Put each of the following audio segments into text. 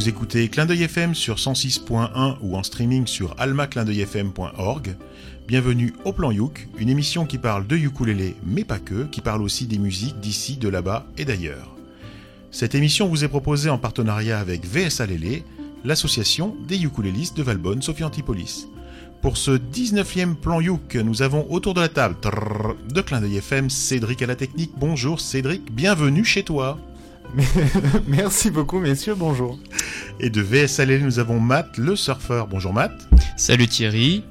Vous écoutez Clin d'œil FM sur 106.1 ou en streaming sur almaclindeuilfm.org. Bienvenue au Plan Youk, une émission qui parle de ukulélé, mais pas que, qui parle aussi des musiques d'ici, de là-bas et d'ailleurs. Cette émission vous est proposée en partenariat avec VSA Lélé, l'association des ukulélistes de Valbonne, Sophie Antipolis. Pour ce 19e plan Youk, nous avons autour de la table de Clin d'œil FM Cédric à la technique. Bonjour Cédric, bienvenue chez toi. Merci beaucoup messieurs, bonjour. Et de VSA Lélé, nous avons Matt le surfeur. Bonjour Matt. Salut Thierry.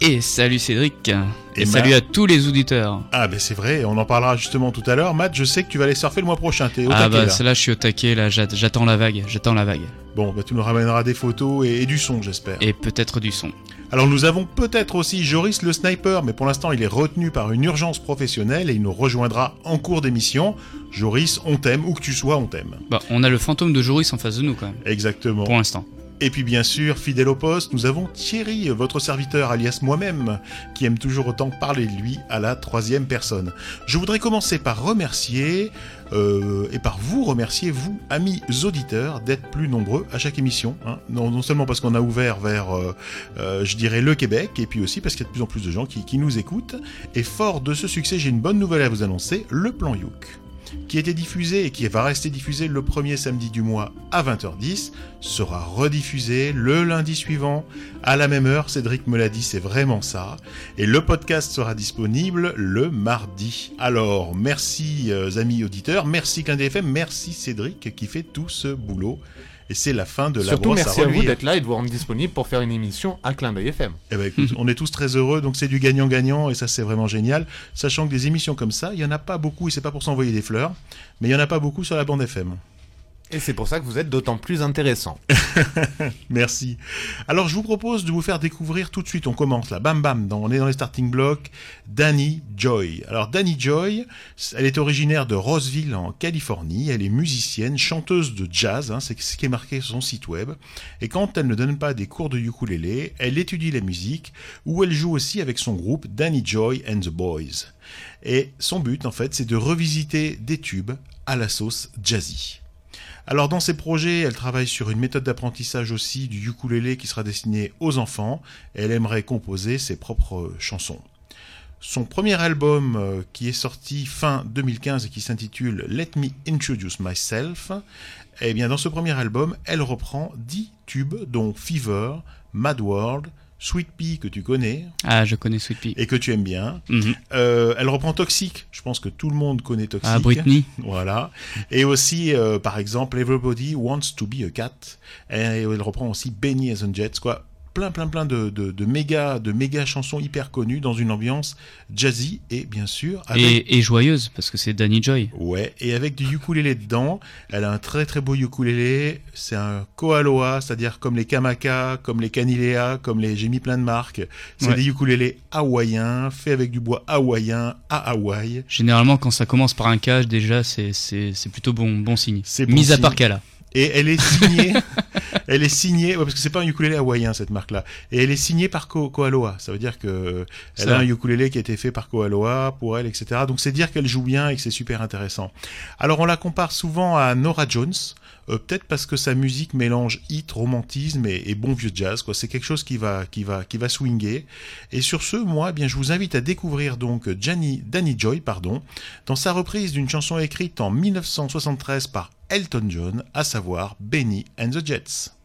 Et salut Cédric. Et Et, salut à tous les auditeurs. Ah ben c'est vrai, on en parlera justement tout à l'heure. Matt, je sais que tu vas aller surfer le mois prochain, t'es au ah taquet, bah là. celle-là je suis au taquet là, j'att- j'attends la vague, j'attends la vague. Bon, bah, tu nous ramèneras des photos et, et du son, j'espère. Et peut-être du son. Alors nous avons peut-être aussi Joris le sniper, mais pour l'instant il est retenu par une urgence professionnelle et il nous rejoindra en cours d'émission. Joris, on t'aime, où que tu sois, on t'aime. Bah on a le fantôme de Joris en face de nous quand même, Exactement. pour l'instant. Et puis bien sûr, fidèle au poste, nous avons Thierry, votre serviteur alias moi-même, qui aime toujours autant parler de lui à la troisième personne. Je voudrais commencer par remercier, euh, et par vous remercier, vous, amis auditeurs, d'être plus nombreux à chaque émission. hein. Non, seulement parce qu'on a ouvert vers, euh, euh, je dirais, le Québec, et puis aussi parce qu'il y a de plus en plus de gens qui, qui nous écoutent. Et fort de ce succès, j'ai une bonne nouvelle à vous annoncer, le plan Youk qui était diffusé et qui va rester diffusé le premier samedi du mois à 20h10, sera rediffusé le lundi suivant à la même heure. Cédric me l'a dit, c'est vraiment ça. Et le podcast sera disponible le mardi. Alors, merci euh, amis auditeurs, merci Clin FM, merci Cédric qui fait tout ce boulot. Et c'est la fin de la Surtout merci à, vous d'être là et de vous rendre disponible pour faire une émission à Clin d'œil FM. Eh ben, écoute, on est tous très heureux, donc c'est du gagnant-gagnant et ça c'est vraiment génial. Sachant que des émissions comme ça, il y en a pas beaucoup et c'est pas pour s'envoyer des fleurs, mais il y en a pas beaucoup sur la bande FM. Et c'est pour ça que vous êtes d'autant plus intéressant. Merci. Alors je vous propose de vous faire découvrir tout de suite, on commence là, bam bam, on est dans les starting blocks, Danny Joy. Alors Danny Joy, elle est originaire de Roseville en Californie, elle est musicienne, chanteuse de jazz, hein, c'est ce qui est marqué sur son site web, et quand elle ne donne pas des cours de ukulélé, elle étudie la musique, où elle joue aussi avec son groupe Danny Joy and the Boys. Et son but en fait c'est de revisiter des tubes à la sauce jazzy. Alors dans ses projets, elle travaille sur une méthode d'apprentissage aussi du ukulélé qui sera destinée aux enfants. Elle aimerait composer ses propres chansons. Son premier album euh, qui est sorti fin 2015 et qui s'intitule Let Me Introduce Myself, eh bien dans ce premier album, elle reprend 10 tubes dont Fever, Mad World, Sweet Pea que tu connais Ah je connais Sweet Pea. et que tu aimes bien. Mhm. Euh, elle reprend Toxic, je pense que tout le monde connaît Toxic. Ah Britney. Voilà. Et aussi, euh, par exemple, Everybody Wants to Be a Cat. Et elle reprend aussi Benny as a Jets, quoi. Plein, plein, plein de, de, de méga, de méga chansons hyper connues dans une ambiance jazzy et bien sûr avec. Et, et joyeuse parce que c'est Danny Joy. Ouais, et avec du ukulélé dedans. Elle a un très très beau ukulélé. C'est un koaloa, c'est-à-dire comme les kamaka, comme les kanilea, comme les. J'ai mis plein de marques. C'est Ouais. des ukulélés hawaïens, faits avec du bois hawaïen à Hawaï. Généralement quand ça commence par un cage déjà c'est c'est c'est plutôt bon bon signe. Bon Mis à part Kala. Et elle est signée, elle est signée, ouais, parce que c'est pas un ukulélé hawaïen cette marque-là. Et elle est signée par Ko Koaloa. Ça veut dire que elle a un ukulélé qui a été fait par Koaloa pour elle, etc. Donc c'est dire qu'elle joue bien et que c'est super intéressant. Alors on la compare souvent à Nora Jones. Euh, peut-être parce que sa musique mélange hit, romantisme et, bon vieux jazz. C'est quelque chose qui va, qui va, qui va swinger. Et sur ce, moi, eh bien, je vous invite à découvrir donc Danny Joy, dans sa reprise d'une chanson écrite en 1973 par Elton John, à savoir Benny and the Jets.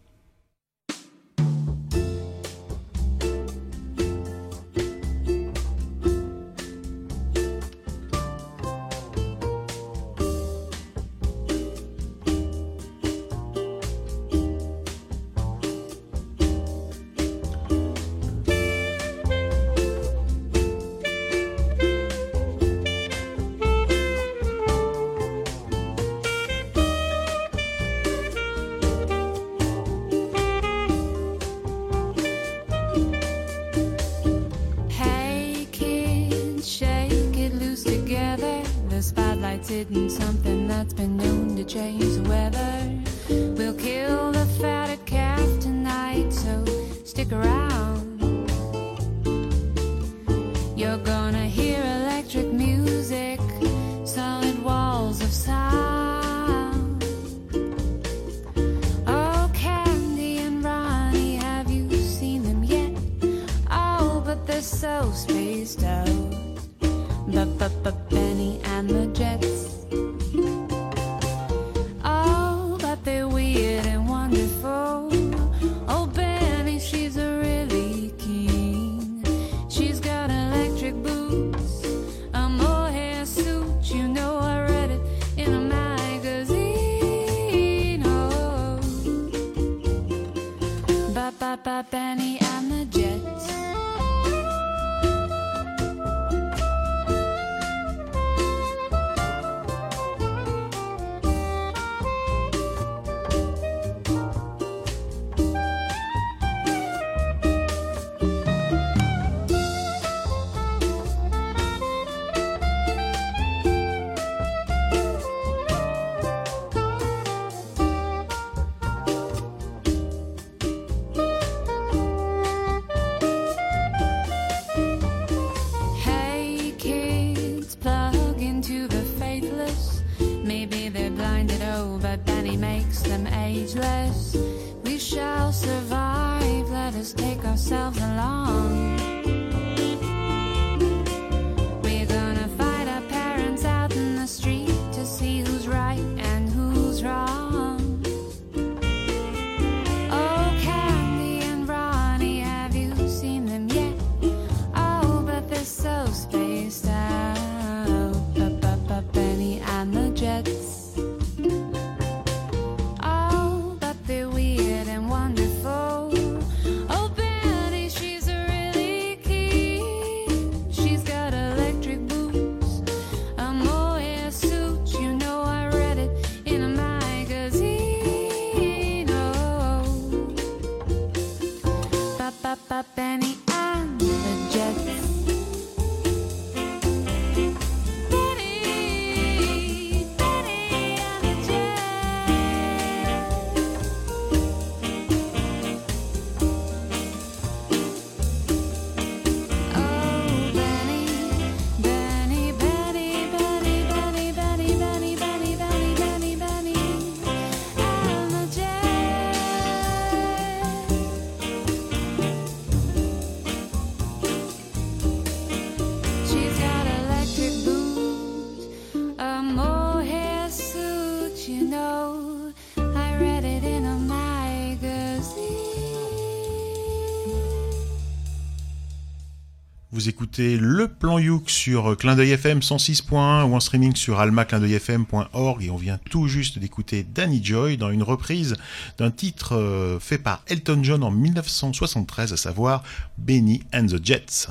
Vous écoutez le plan Youk sur Clin d'œil FM 106.1 ou en streaming sur almaclindeuilfm.org et on vient tout juste d'écouter Danny Joy dans une reprise d'un titre euh, fait par Elton John en 1973, à savoir Benny and the Jets.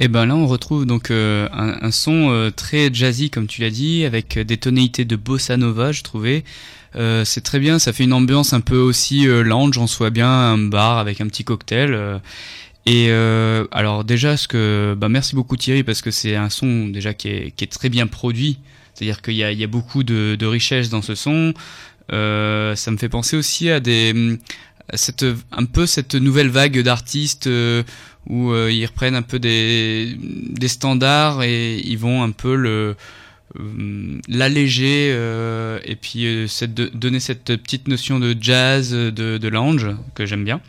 Et ben là, on retrouve donc euh, un, son euh, très jazzy, comme tu l'as dit, avec des tonalités de bossa nova, je trouvais. Euh, c'est très bien, ça fait une ambiance un peu aussi euh, lounge, on soit bien un bar avec un petit cocktail. Et euh, alors déjà, ce que, bah merci beaucoup Thierry parce que c'est un son déjà qui est, qui est très bien produit. C'est-à-dire qu'il y y a beaucoup de, de richesse dans ce son. Euh, ça me fait penser aussi à des, cette, un peu cette nouvelle vague d'artistes. euh, où euh, ils reprennent un peu des, des standards et ils vont un peu le euh, l'alléger et puis cette, donner cette petite notion de jazz, de, de lounge que j'aime bien.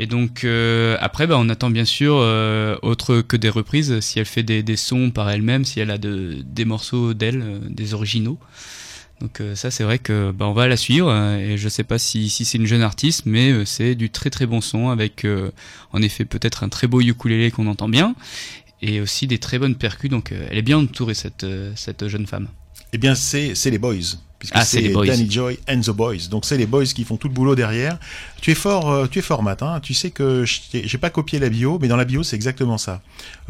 Et donc euh, après, bah, on attend bien sûr euh, autre que des reprises, si elle fait des, des sons par elle-même, si elle a de, des morceaux d'elle, euh, des originaux. Donc ça c'est vrai que bah, on va la suivre et je sais pas si, si c'est une jeune artiste mais c'est du très très bon son avec en effet peut-être un très beau ukulélé qu'on entend bien et aussi des très bonnes percus donc elle est bien entourée cette, cette jeune femme. Eh bien, c'est les Boys. Puisque Ah, c'est. Danny Joy and the Boys. Donc c'est les Boys qui font tout le boulot derrière. Tu es fort, euh, tu es fort, Matt. hein. Tu sais que j'ai pas copié la bio, mais dans la bio c'est exactement ça.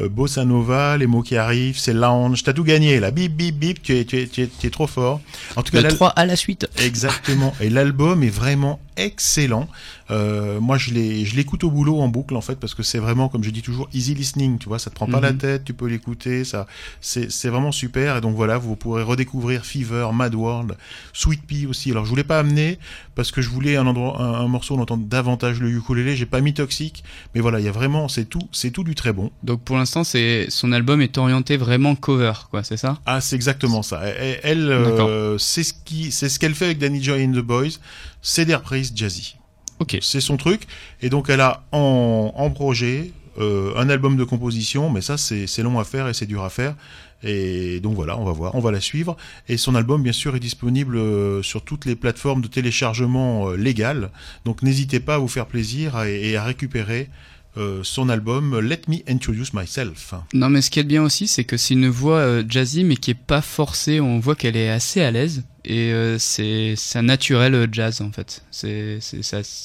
Euh, Bossa Nova, les mots qui arrivent, c'est lounge. T'as tout gagné là. Bip bip bip. Tu es, tu es, tu es, tu es trop fort. En tout cas, Le là, 3 à la suite. Exactement. Et l'album est vraiment excellent. Euh, moi, je l'écoute au boulot en boucle en fait parce que c'est vraiment, comme je dis toujours, easy listening. Tu vois, ça te prend pas Mhm. la tête, tu peux l'écouter. Ça, c'est vraiment super. Et donc voilà, vous pourrez redécouvrir Fever, Mad World, Sweet Pea aussi. Alors je voulais pas amener parce que je voulais un endroit, un, un morceau on entend davantage le ukulélé. J'ai pas mis Toxic, mais voilà, il y a vraiment, c'est tout, c'est tout du très bon. Donc pour l'instant c'est son album est orienté vraiment cover quoi, c'est ça? Ah, c'est exactement ça. Elle, euh, c'est ce qui, c'est ce qu'elle fait avec Danny Joy and the Boys. C'est des reprises jazzy. Ok. C'est son truc. Et donc elle a en, en projet euh, un album de composition, mais ça c'est long à faire et c'est dur à faire. Et donc voilà, on va voir, on va la suivre. Et son album, bien sûr, est disponible euh, sur toutes les plateformes de téléchargement euh, légales. Donc n'hésitez pas à vous faire plaisir et à récupérer euh, son album Let Me Introduce Myself. Non, mais ce qui est bien aussi, c'est que c'est une voix jazzy, mais qui est pas forcée. On voit qu'elle est assez à l'aise. Et c'est un naturel jazz, en fait. C'est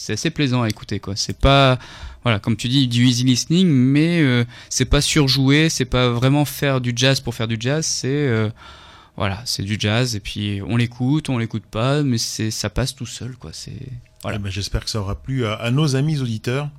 assez plaisant à écouter, quoi. C'est pas, voilà, comme tu dis, du easy listening, mais euh, c'est pas surjoué. C'est pas vraiment faire du jazz pour faire du jazz. C'est, euh, voilà, c'est du jazz. Et puis, on l'écoute, on l'écoute pas, mais c'est ça passe tout seul, quoi. C'est. Voilà. Eh ben, J'espère que ça aura plu à, à nos amis auditeurs,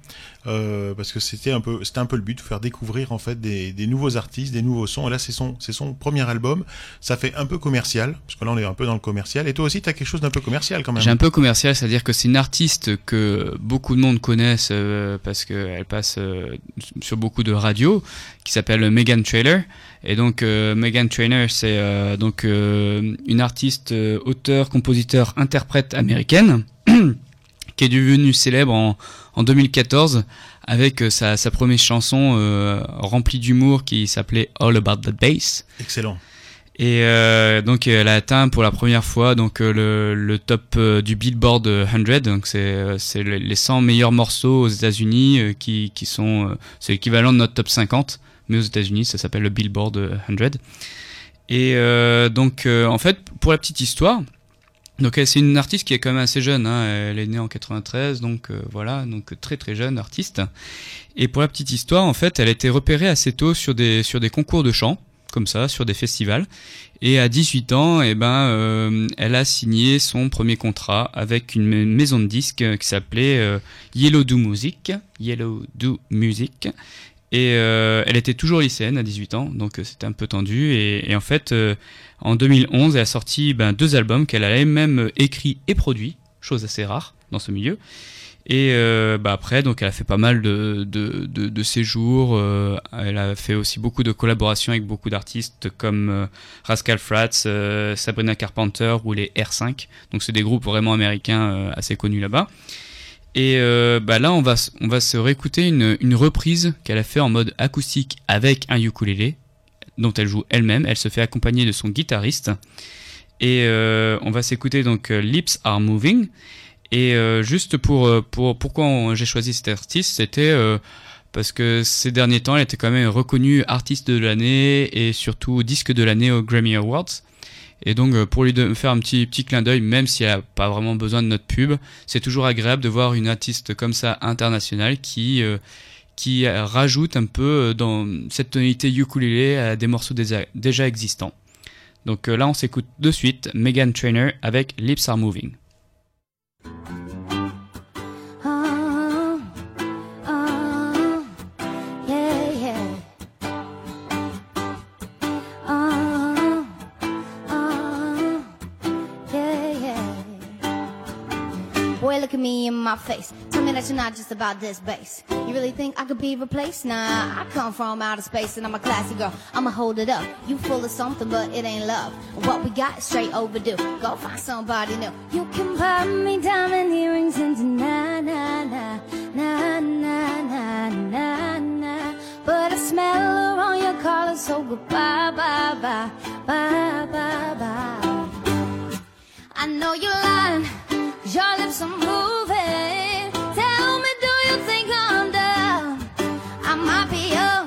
euh, parce que c'était un peu, c'était un peu le but, de faire découvrir en fait des, des nouveaux artistes, des nouveaux sons. Et là, c'est son, c'est son premier album. Ça fait un peu commercial, parce que là, on est un peu dans le commercial. Et toi aussi, tu as quelque chose d'un peu commercial quand même. J'ai un peu commercial, c'est-à-dire que c'est une artiste que beaucoup de monde connaissent euh, parce qu'elle passe euh, sur beaucoup de radios, qui s'appelle Megan Trainor. Et donc euh, Megan Trainor, c'est euh, donc euh, une artiste, euh, auteur, compositeur, interprète américaine, qui est devenue célèbre en, en 2014 avec euh, sa, sa première chanson euh, remplie d'humour qui s'appelait All About the Bass. Excellent. Et euh, donc elle a atteint pour la première fois donc le, le top du Billboard 100. Donc c'est c'est le- les 100 meilleurs morceaux aux États-Unis qui qui sont c'est l'équivalent de notre top 50, mais aux États-Unis ça s'appelle le Billboard euh, 100. Et euh, donc en fait pour la petite histoire. Donc c'est une artiste qui est quand même assez jeune, hein. elle est née en 93, donc euh, voilà, donc très très jeune artiste. Et pour la petite histoire, en fait, elle a été repérée assez tôt sur des sur des concours de chant, comme ça, sur des festivals. Et à 18 ans, eh ben, euh, elle a signé son premier contrat avec une ma- maison de disques qui s'appelait euh, Yellow Do Music. Yellow Do Music. Et euh, elle était toujours lycéenne à 18 ans, donc euh, c'était un peu tendu. Et, en fait, euh, en 2011, elle a sorti ben, deux albums qu'elle a elle-même euh, écrit et produit, chose assez rare dans ce milieu. Et bah après, donc elle a fait pas mal de, séjours. elle a fait aussi beaucoup de collaborations avec beaucoup d'artistes comme Rascal euh, Sabrina Carpenter ou les R5. Donc c'est des groupes vraiment américains assez connus là-bas. Et euh, bah là, on va, on va se réécouter une, une reprise qu'elle a fait en mode acoustique avec un ukulélé, dont elle joue elle-même. Elle se fait accompagner de son guitariste. Et euh, on va s'écouter donc euh, Lips Are Moving. Et juste pour, pour pourquoi j'ai choisi cet artiste, c'était parce que ces derniers temps, elle était quand même reconnue artiste de l'année et surtout disque de l'année aux Grammy Awards. Et donc euh, pour lui faire un petit clin d'œil, même si elle a pas vraiment besoin de notre pub, c'est toujours agréable de voir une artiste comme ça internationale qui euh, rajoute un peu euh, dans cette tonalité ukulélé à des morceaux déjà, existants. Donc là, on s'écoute de suite Megan Trainor avec Lips Are Moving. At me in my face. Tell me that you're not just about this bass. You really think I could be replaced? Nah, I come from outer space and I'm a classy girl. I'ma hold it up. You full of something, but it ain't love. What we got is straight overdue. Go find somebody new. You can buy me diamond earrings and na na na na na na na na. But I smell her on your collar, so goodbye, bye, bye, bye, bye, bye. I know you're lying, your lips are moving. Tell me, do you think I'm dumb? I might be young,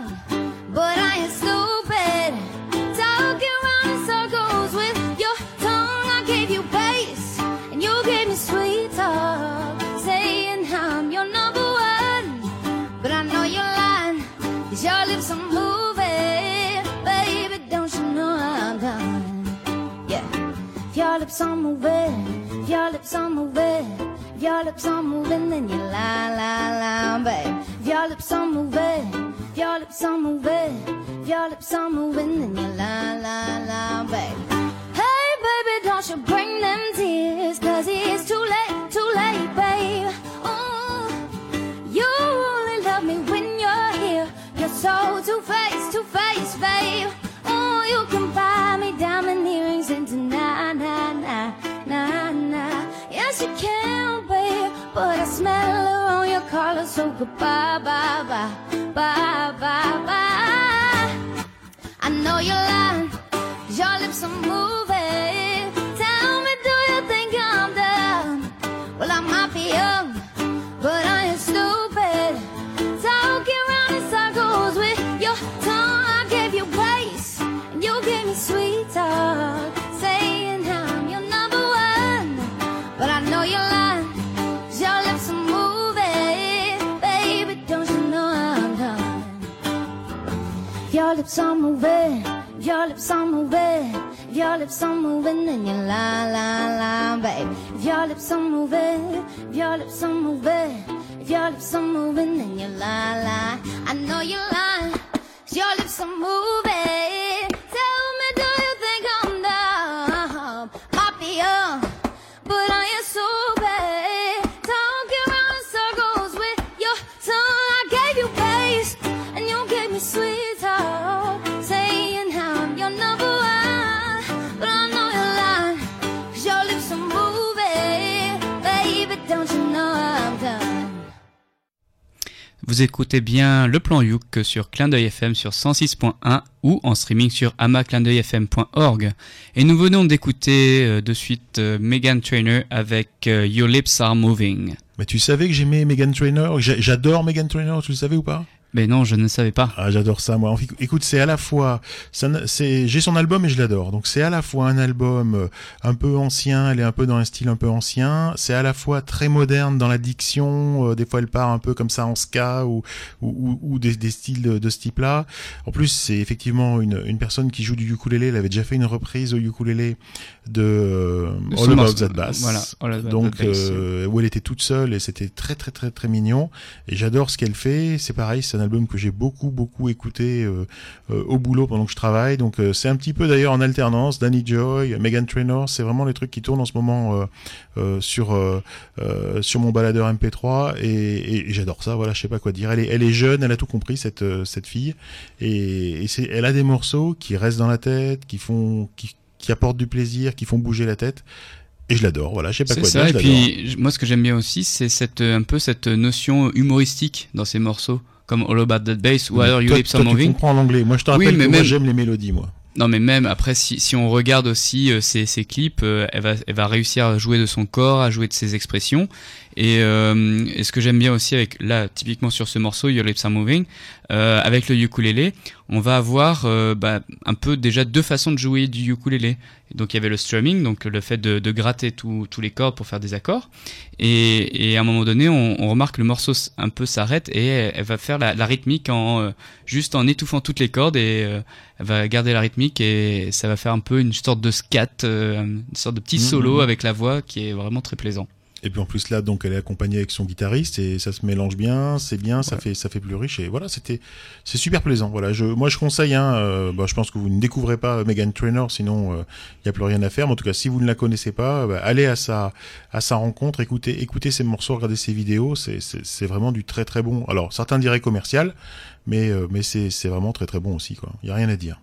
but I ain't stupid. In circles with your tongue. I gave you and you gave me sweet talk, saying I'm your number one. But I know you're your lips are moving. Baby, don't you know I'm? Yeah. Your lips are moving, lips are moving, if your lips are moving, then you lie, lie, lie, babe. If your lips are moving, if your lips are moving, if your lips are moving, then you lie, lie, lie, babe. Hey, baby, don't you bring them tears, cause it's too late, too late, babe. Oh, you only love me when you're here. You're so two-faced, two-faced, so goodbye, bye, bye, bye, bye, bye. I know you're lying, your lips are moving. Lips are moving, your lips are moving, your lips are moving, then you lie, lie, lie, babe. If your lips are moving, if your lips are moving, if your lips are moving, then you lie, lie. I know lying, 'cause your lips are moving. Vous écoutez bien le plan Youk sur Clin d'œil FM sur 106.1 ou en streaming sur amaclindeuilfm.org. Et nous venons d'écouter euh, de suite euh, Megan Trainer avec euh, Your Lips Are Moving. Mais tu savais que j'aimais Megan Trainor J'a- J'adore Megan Trainor, tu le savais ou pas? Mais non, je ne savais pas. Ah, j'adore ça, moi. Écoute, c'est à la fois, c'est, j'ai son album et je l'adore. Donc c'est à la fois un album euh, un peu ancien, elle est un peu dans un style un peu ancien. C'est à la fois très moderne dans la diction. euh, des fois, elle part un peu comme ça en ska ou ou, ou- des, des styles de, de ce type-là. En plus, c'est effectivement une, une personne qui joue du ukulélé. Elle avait déjà fait une reprise au ukulélé de euh, De All son About. That Bass. Voilà, All Donc That Bass. euh, où elle était toute seule et c'était très très très très mignon. Et j'adore ce qu'elle fait. C'est pareil, un album que j'ai beaucoup beaucoup écouté euh, euh, au boulot pendant que je travaille. Donc euh, c'est un petit peu d'ailleurs en alternance. Danny Joy, Megan Trainor, c'est vraiment les trucs qui tournent en ce moment sur sur mon baladeur MP3 et, et- et j'adore ça. Voilà, je sais pas quoi dire. Elle est elle est jeune, elle a tout compris cette cette fille et, et c'est elle a des morceaux qui restent dans la tête, qui font qui qui apportent du plaisir, qui font bouger la tête. Et je l'adore, voilà, je sais pas quoi ça, et dire. l'adore. puis moi ce que j'aime bien aussi, c'est cette, un peu cette notion humoristique dans ces morceaux, comme All About That Bass ou alors You Lips Are tu Moving. comprends l'anglais. Moi, je te Oui, rappelle mais que moi, même- j'aime les mélodies, moi. Non mais même après si, si on regarde aussi euh, ses clips, euh, elle, va, elle va réussir à jouer de son corps, à jouer de ses expressions. Et, euh, et ce que j'aime bien aussi avec là typiquement sur ce morceau Your Lips Are Moving, euh, avec le ukulélé, on va avoir euh, bah, un peu déjà deux façons de jouer du ukulélé. Donc il y avait le strumming, donc le fait de, de gratter tous les cordes pour faire des accords. Et, et à un moment donné, on, on remarque que le morceau un peu s'arrête et elle, elle va faire la, la rythmique en euh, juste en étouffant toutes les cordes et euh, elle va garder la rythmique et ça va faire un peu une sorte de scat, euh, une sorte de petit Mhm. solo avec la voix qui est vraiment très plaisant. Et puis en plus là, donc elle est accompagnée avec son guitariste et ça se mélange bien, c'est bien, ça fait ça fait plus riche et voilà, c'était c'est super plaisant. Voilà, je moi je conseille hein, euh, bah, je pense que vous ne découvrez pas Megan Trainor sinon il y a plus rien à faire. Mais en tout cas, si vous ne la connaissez pas, bah, allez à sa à sa rencontre, écoutez écoutez ses morceaux, regardez ses vidéos, c'est c'est c'est vraiment du très très bon. Alors, certains diraient commercial, mais euh, mais c'est c'est vraiment très très bon aussi quoi. Il y a rien à dire.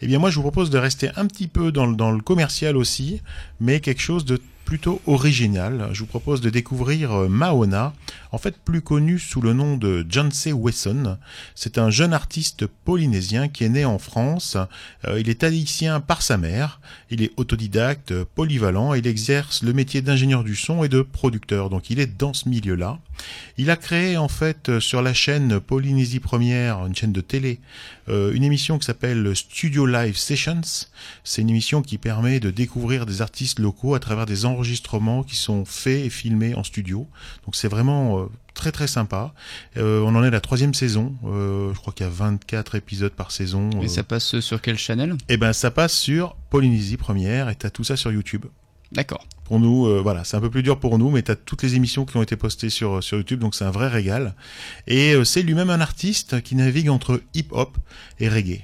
Eh bien, moi, je vous propose de rester un petit peu dans le, dans le commercial aussi, mais quelque chose de plutôt original. Je vous propose de découvrir euh, Mahona, en fait plus connu sous le nom de John. Wesson. C'est un jeune artiste polynésien qui est né en France. Euh, il est haïtien par sa mère. Il est autodidacte, polyvalent. Il exerce le métier d'ingénieur du son et de producteur. Donc, il est dans ce milieu-là. Il a créé en fait euh, sur la chaîne Polynésie Première, une chaîne de télé, euh, une émission qui s'appelle Studio Live Sessions. C'est une émission qui permet de découvrir des artistes locaux à travers des enregistrements qui sont faits et filmés en studio. Donc c'est vraiment euh, très très sympa. Euh, on en est à la troisième saison. Euh, je crois qu'il y a 24 épisodes par saison. Et ça passe sur quel channel Eh ben ça passe sur Polynésie Première et t'as tout ça sur YouTube. D'accord. Pour nous, euh, voilà, c'est un peu plus dur pour nous, mais tu as toutes les émissions qui ont été postées sur, sur YouTube, donc c'est un vrai régal. Et euh, c'est lui-même un artiste qui navigue entre hip-hop et reggae.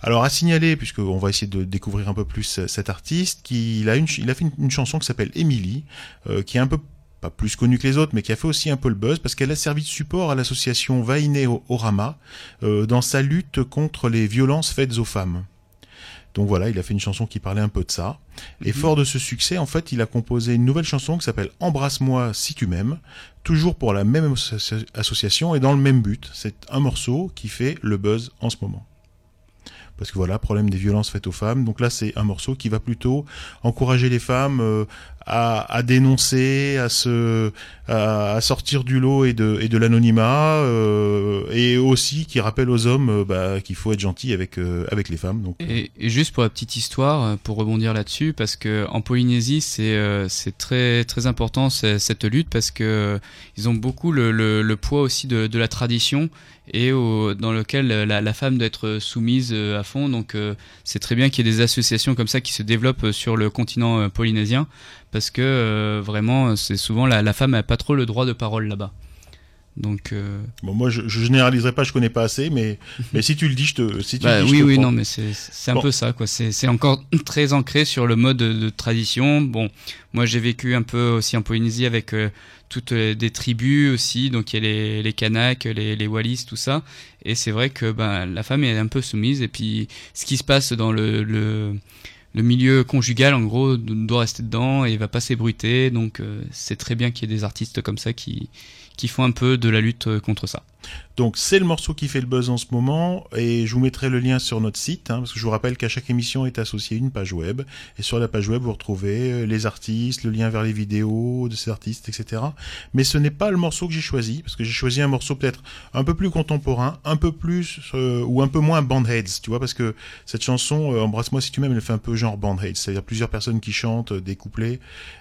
Alors à signaler, puisqu'on va essayer de découvrir un peu plus euh, cet artiste, qu'il a, une, il a fait une, chanson qui s'appelle Emily, euh, qui est un peu pas plus connue que les autres, mais qui a fait aussi un peu le buzz, parce qu'elle a servi de support à l'association Vainé Orama euh, dans sa lutte contre les violences faites aux femmes. Donc voilà, il a fait une chanson qui parlait un peu de ça. Et Mhm. fort de ce succès, en fait, il a composé une nouvelle chanson qui s'appelle Embrasse-moi si tu m'aimes, toujours pour la même associa- association et dans le même but. C'est un morceau qui fait le buzz en ce moment. Parce que voilà, problème des violences faites aux femmes. Donc là, c'est un morceau qui va plutôt encourager les femmes euh, à, à dénoncer, à se, à, à sortir du lot et de, et de l'anonymat, euh, et aussi qui rappelle aux hommes euh, bah, qu'il faut être gentil avec, euh, avec les femmes. Donc, Et, et juste pour la petite histoire, euh, pour rebondir là-dessus, parce que en Polynésie, c'est euh, c'est très très important cette lutte parce que ils ont beaucoup le, le, le poids aussi de, de la tradition et au, dans lequel la, la femme doit être soumise à fond. Donc euh, c'est très bien qu'il y ait des associations comme ça qui se développent sur le continent polynésien parce que euh, vraiment c'est souvent la, la femme n'a pas trop le droit de parole là-bas. Donc euh, bon, moi, je, je généraliserai pas, je connais pas assez, mais, mais si tu le dis, je te, si tu Bah le dis, je oui, te oui, prends. non, mais c'est c'est un Bon. peu ça, quoi. C'est c'est encore très ancré sur le mode de, de tradition. Bon, moi j'ai vécu un peu aussi en Polynésie avec euh, toutes les- des tribus aussi, donc il y a les, les Kanaks, les, les Wallis, tout ça. Et c'est vrai que ben la femme est un peu soumise. Et puis ce qui se passe dans le, le, le milieu conjugal, en gros, doit rester dedans et va pas s'ébruiter. Donc euh, c'est très bien qu'il y ait des artistes comme ça qui qui font un peu de la lutte euh, contre ça. Donc c'est le morceau qui fait le buzz en ce moment et je vous mettrai le lien sur notre site hein, parce que je vous rappelle qu'à chaque émission est associée une page web et sur la page web vous retrouvez euh, les artistes, le lien vers les vidéos de ces artistes, etc. Mais ce n'est pas le morceau que j'ai choisi parce que j'ai choisi un morceau peut-être un peu plus contemporain, un peu plus euh, ou un peu moins bandheads, tu vois parce que cette chanson Embrasse-moi si tu m'aimes, elle fait un peu genre bandheads, c'est-à-dire plusieurs personnes qui chantent des couplets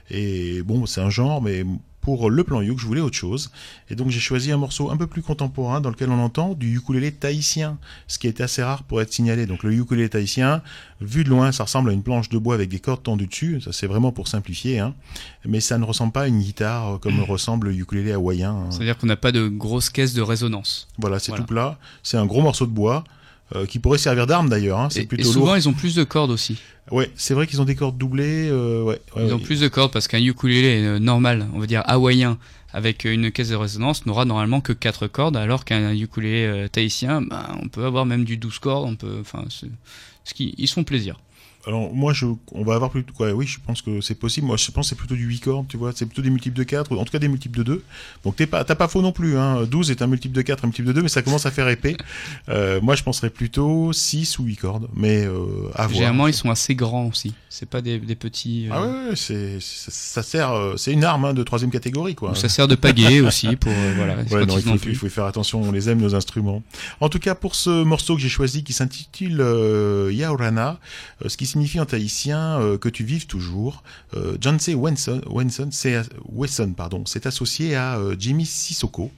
et bon c'est un genre mais pour le plan Youk, je voulais autre chose. Et donc j'ai choisi un morceau un peu plus contemporain dans lequel on entend du ukulélé tahitien, ce qui est assez rare pour être signalé. Donc le ukulélé tahitien, vu de loin, ça ressemble à une planche de bois avec des cordes tendues dessus. Ça c'est vraiment pour simplifier, hein. mais ça ne ressemble pas à une guitare euh, comme ressemble le ukulélé hawaïen. hein. C'est-à-dire qu'on n'a pas de grosse caisse de résonance. Voilà, c'est Voilà. tout plat. C'est un gros morceau de bois. Euh, qui pourrait servir d'arme d'ailleurs, hein. c'est Et, et plutôt souvent, lourd. ils ont plus de cordes aussi. Ouais, c'est vrai qu'ils ont des cordes doublées. euh, ouais, ouais, Ils ont plus de cordes parce qu'un ukulélé euh, normal, on va dire hawaïen, avec une caisse de résonance, n'aura normalement que 4 cordes, alors qu'un ukulélé tahitien, ben, on peut avoir même du 12 cordes, on peut, enfin, ce qui, ils se font plaisir. Alors moi je on va avoir plus quoi oui je pense que c'est possible moi je pense que c'est plutôt du 8 cordes tu vois c'est plutôt des multiples de 4 ou en tout cas des multiples de 2 donc t'es pas t'as pas faux non plus hein 12 est un multiple de 4 un multiple de 2 mais ça commence à faire épais euh, moi je penserais plutôt 6 ou 8 cordes mais euh, à voir Généralement, ils sont assez grands aussi. C'est pas des, des petits. euh, ah ouais, c'est ça sert euh, c'est une arme hein, de troisième catégorie quoi ou Ça sert de pagaie aussi pour voilà. Ouais, non, il, faut, il faut y faire attention, on les aime nos instruments. En tout cas, pour ce morceau que j'ai choisi qui s'intitule euh, Yaorana, euh, ce qui signifie en tahitien euh, que tu vives toujours, euh, John Wesson, pardon, s'est associé à euh, Jimmy Sissoko.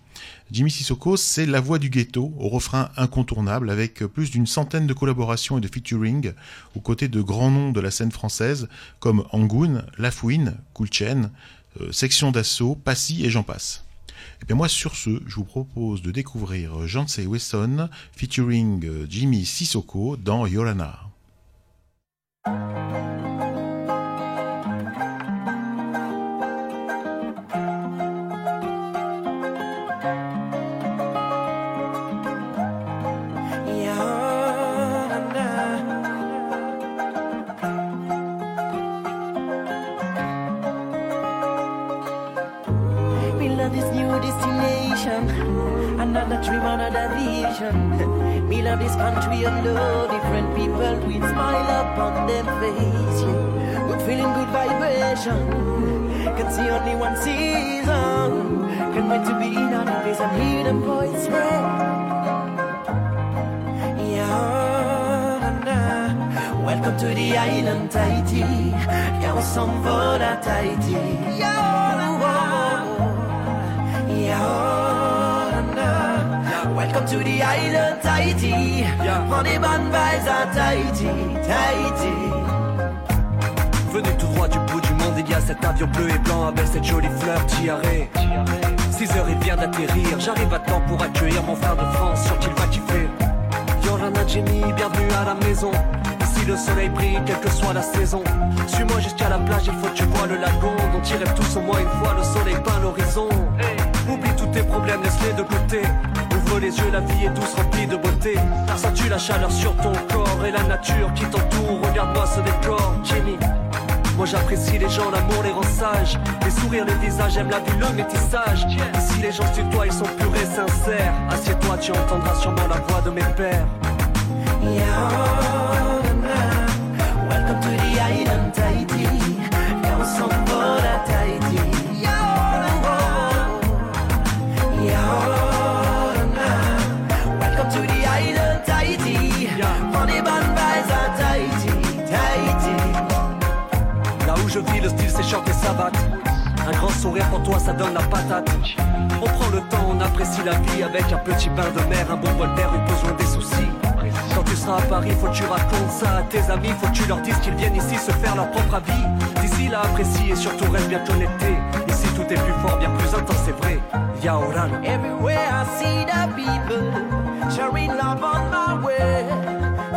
Jimmy Sissoko, c'est la voix du ghetto, au refrain incontournable, avec plus d'une centaine de collaborations et de featuring, aux côtés de grands noms de la scène française, comme Angoon, Lafouine, Chain, euh, Section d'Assaut, Passy et j'en passe. Et bien moi sur ce, je vous propose de découvrir Jancy Wesson featuring Jimmy Sissoko dans Yorana. Another dream, another vision. Me love this country and love different people with smile upon them face. Yeah. Good feeling, good vibration. Can see only one season. Can't wait to be in on place and hear the voice. Yeah. Welcome to the island, Tahiti. Yeah, some for Tahiti. Yeah, Welcome to the island, Tahiti. Honey bun vibes are Tahiti, Tahiti. Venu tout droit du bout du monde, il y a cet avion bleu et blanc avec cette jolie fleur tiaré. 6 heures, il vient d'atterrir. J'arrive à temps pour accueillir mon frère de France, sûr qu'il va kiffer. Yorana Jenny, bienvenue à la maison. Ici le soleil brille, quelle que soit la saison. Suis-moi jusqu'à la plage, il faut que tu vois le lagon. Dont ils rêvent tous au moins une fois, le soleil peint l'horizon. Oublie tous tes problèmes, laisse-les de côté. Les yeux, la vie est douce, remplie de beauté. Sens-tu la la chaleur sur ton corps et la nature qui t'entoure. Regarde-moi ce décor, Jimmy. Moi j'apprécie les gens, l'amour les rend sages. Les sourires, les visages, j'aime la vie, le métissage. Ici les gens sur toi, ils sont purs et sincères. Assieds-toi, tu entendras sûrement la voix de mes pères. Un grand sourire pour toi, ça donne la patate. On prend le temps, on apprécie la vie avec un petit bain de mer, un bon une pause loin des soucis. Quand tu seras à Paris, faut que tu racontes ça à tes amis, faut que tu leur dises qu'ils viennent ici se faire leur propre avis. D'ici là, apprécie et surtout reste bien connecté. Ici tout est plus fort, bien plus intense, c'est vrai. Via Orano. Everywhere I see the people sharing love on my way.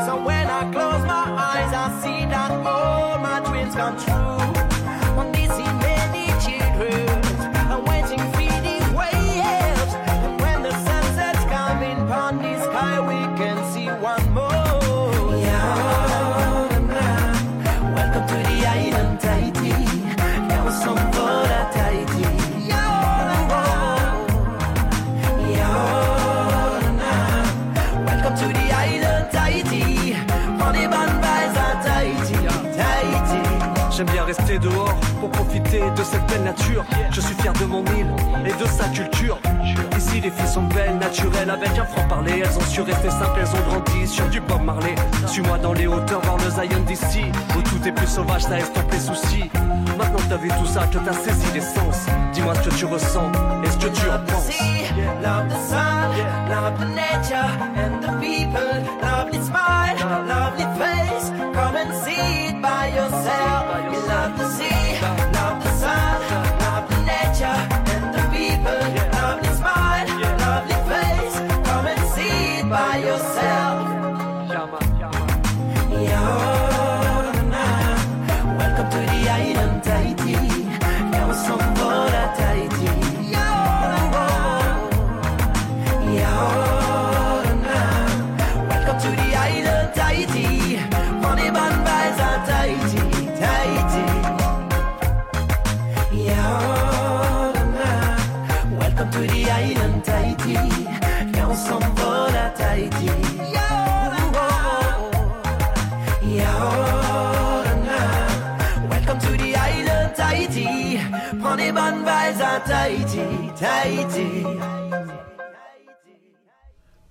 So when I close my eyes, I see that all my dreams come true. De cette belle nature. Je suis fier de mon île et de sa culture. Ici, les filles sont belles, naturelles, avec un franc-parler. Elles ont su rester simples, elles ont grandi sur du Bob Marley. Suis-moi dans les hauteurs, voir le Zion d'ici. Où tout est plus sauvage, ça estompe les soucis. Maintenant que t'as vu tout ça, que t'as saisi l'essence, dis-moi ce que tu ressens et ce que tu en penses. love the sun, love the nature and the people. Lovely smile, lovely face. Come and by yourself. You love Tahiti, Tahiti.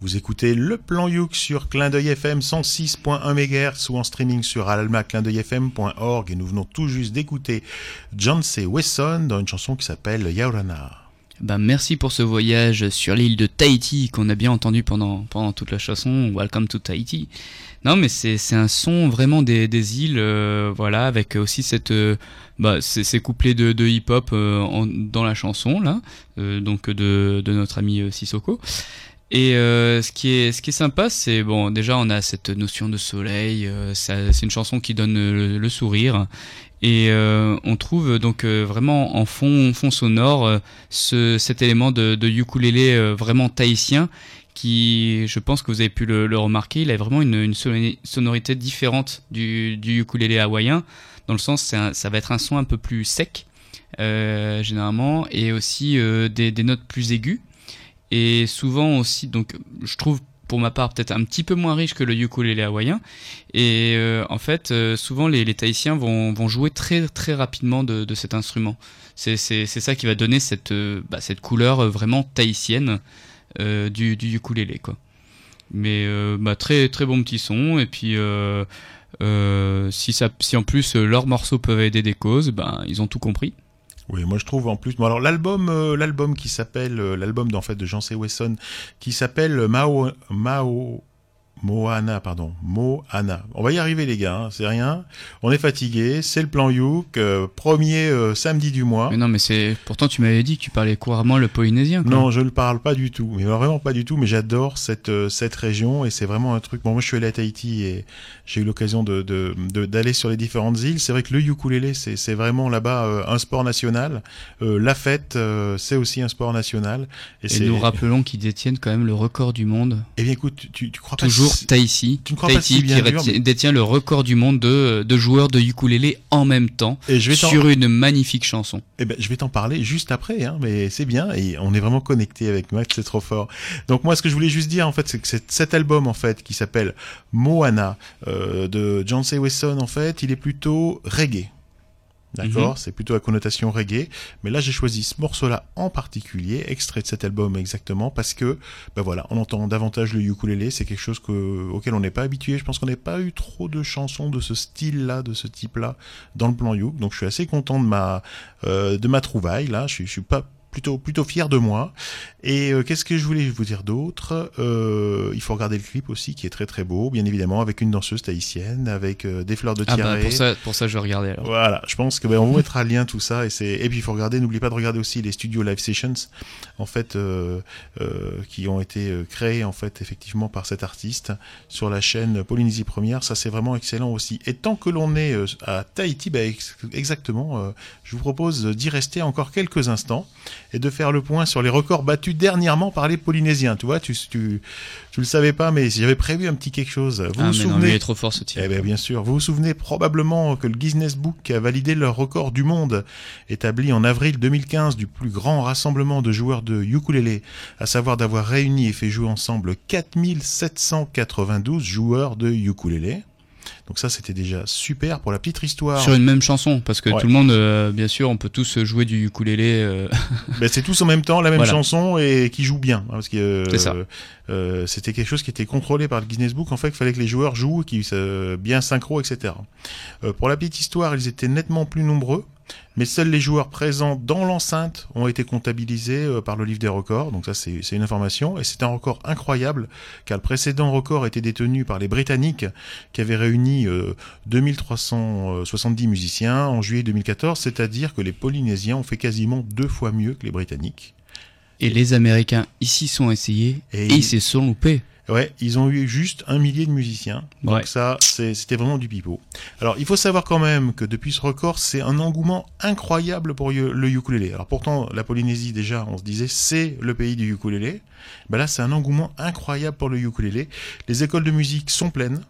Vous écoutez le plan Youk sur Clin d'œil FM 106.1 MHz ou en streaming sur almaclindeuilfm.org et nous venons tout juste d'écouter John C. Wesson dans une chanson qui s'appelle Yaurana. Bah, merci pour ce voyage sur l'île de Tahiti qu'on a bien entendu pendant, pendant toute la chanson. Welcome to Tahiti. Non, mais c'est un son vraiment des, des îles, euh, voilà, avec aussi cette, euh, bah, ces, couplets de, de hip-hop euh, dans la chanson là, euh, donc de, de notre ami euh, Sissoko. Et euh, ce qui est ce qui est sympa, c'est bon, déjà on a cette notion de soleil. c'est une chanson qui donne le, le sourire. Et euh, on trouve donc euh, vraiment en fond, fond sonore ce, cet élément de, de ukulélé vraiment tahitien qui, je pense que vous avez pu le, remarquer, il a vraiment une, une sonori- sonorité différente du, du ukulélé hawaïen, dans le sens un- ça va être un son un peu plus sec euh, généralement et aussi euh, des, notes plus aiguës. Et souvent aussi donc je trouve pour ma part peut-être un petit peu moins riche que le ukulélé hawaïen. Et euh, en fait souvent les, les vont, jouer très très rapidement de, cet instrument. C'est ça qui va donner cette bah, cette couleur vraiment tahitienne du, du ukulélé quoi mais euh, bah, très très bon petit son et puis euh, euh, si ça si en plus euh, leurs morceaux peuvent aider des causes ben ils ont tout compris Oui, moi je trouve en plus. Bon, alors l'album, euh, l'album qui s'appelle, euh, l'album d'en fait de Jean C. Wesson, qui s'appelle Mao, Mao, Moana, pardon, Moana. On va y arriver les gars, hein, c'est rien. On est fatigué, c'est le plan Youk, euh, premier euh, samedi du mois. mais non mais c'est pourtant tu m'avais dit que tu parlais couramment le polynésien quoi. Non, je ne parle pas du tout, mais vraiment pas du tout. Mais j'adore cette euh, cette région et c'est vraiment un truc. Bon, moi je suis allé à Tahiti et j'ai eu l'occasion de de- de- d'aller sur les différentes îles. C'est vrai que le ukulélé, c'est c'est vraiment là-bas un sport national. La fête, c'est aussi un sport national. Et, nous rappelons qu'ils détiennent quand même le record du monde Eh bien, écoute, tu, tu crois pas toujours Tahiti. Tahiti qui dur, réti- mais- détient le record du monde de, de joueurs de ukulélé en même temps Et je vais sur une magnifique chanson. Eh ben, je vais t'en parler juste après, hein, mais c'est bien et on est vraiment connecté avec Max, c'est trop fort. Donc moi, ce que je voulais juste dire en fait, c'est que cet- cet album en fait qui s'appelle Moana euh, de John C. Wesson en fait, il est plutôt reggae. D'accord, Mhm. c'est plutôt à connotation reggae. Mais là, j'ai choisi ce morceau-là en particulier, extrait de cet album exactement, parce que, ben voilà, on entend davantage le ukulélé. C'est quelque chose que, auquel on n'est pas habitué. Je pense qu'on n'a pas eu trop de chansons de ce style-là, de ce type-là, dans le plan Youk. Donc, je suis assez content de ma, euh, de ma trouvaille. Là, je je suis pas plutôt plutôt fier de moi. Et euh, qu'est-ce que je voulais vous dire d'autre? Euh, Il faut regarder le clip aussi, qui est très très beau, bien évidemment, avec une danseuse tahitienne, avec euh, des fleurs de Ah bah, tiare. pour ça, pour ça, je regardais alors. Voilà, je pense que ben, on vous mettra le lien tout ça et c'est et puis il faut regarder, n'oubliez pas de regarder aussi les studios live sessions en fait qui ont été créés en fait effectivement par cet artiste sur la chaîne Polynésie Première, ça c'est vraiment excellent aussi. Et tant que l'on est à Tahiti, ben, ex- exactement, je vous propose d'y rester encore quelques instants et de faire le point sur les records battus dernièrement par les Polynésiens. Tu vois, tu tu tu le savais pas, mais j'avais prévu un petit quelque chose. Vous ah, vous mais non, souvenez mais il est trop fort ce type. eh bien, bien sûr. Vous vous souvenez probablement que le Guinness Book a validé leur record du monde, établi en avril 2015 du plus grand rassemblement de joueurs de ukulélé, à savoir d'avoir réuni et fait jouer ensemble 4792 joueurs de ukulélé. Donc ça, c'était déjà super pour la petite histoire. Sur une même chanson, parce que Ouais. tout le monde, euh, bien sûr, on peut tous jouer du ukulélé. euh, Ben, c'est tous en même temps la même Voilà. chanson et qui jouent bien, hein, parce que euh, euh, c'était quelque chose qui était contrôlé par le Guinness Book. En fait, il fallait que les joueurs jouent, euh, bien synchro, etc. Euh, pour la petite histoire, ils étaient nettement plus nombreux, mais seuls les joueurs présents dans l'enceinte ont été comptabilisés euh, par le livre des records. Donc ça, c'est une information et c'est un record incroyable, car le précédent record était détenu par les Britanniques, qui avaient réuni euh, 2370 musiciens en juillet 2014, c'est-à-dire que les Polynésiens ont fait quasiment deux fois mieux que les Britanniques. Et les Américains ici sont essayés Et et, ils se sont loupés. Ouais, ils ont eu juste un millier de musiciens. Donc Ouais. ça, c'était vraiment du pipeau. Alors, il faut savoir quand même que depuis ce record, c'est un engouement incroyable pour le ukulélé. Alors pourtant, la Polynésie, déjà, on se disait, c'est le pays du ukulélé. Ben là, c'est un engouement incroyable pour le ukulélé. Les écoles de musique sont pleines.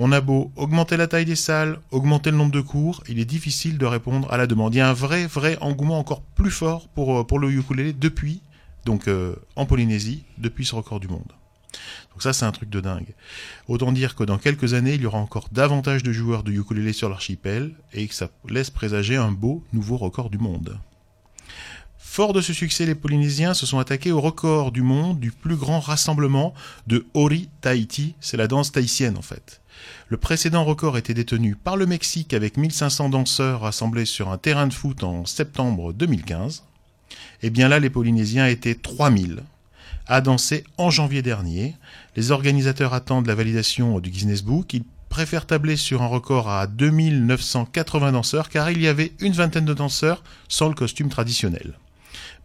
On a beau augmenter la taille des salles, augmenter le nombre de cours, il est difficile de répondre à la demande. Il y a un vrai, vrai engouement encore plus fort pour, euh, pour le ukulélé depuis, donc euh, en Polynésie, depuis ce record du monde. Donc ça, c'est un truc de dingue. Autant dire que dans quelques années, il y aura encore davantage de joueurs de ukulélé sur l'archipel et que ça laisse présager un beau nouveau record du monde. Fort de ce succès, les Polynésiens se sont attaqués au record du monde du plus grand rassemblement de Ori Tahiti. C'est la danse tahitienne en fait. Le précédent record était détenu par le Mexique avec 1500 danseurs rassemblés sur un terrain de foot en septembre 2015. Et bien là, les Polynésiens étaient 3000 à danser en janvier dernier. Les organisateurs attendent la validation du Guinness Book. Ils préfèrent tabler sur un record à 2980 danseurs car il y avait une vingtaine de danseurs sans le costume traditionnel.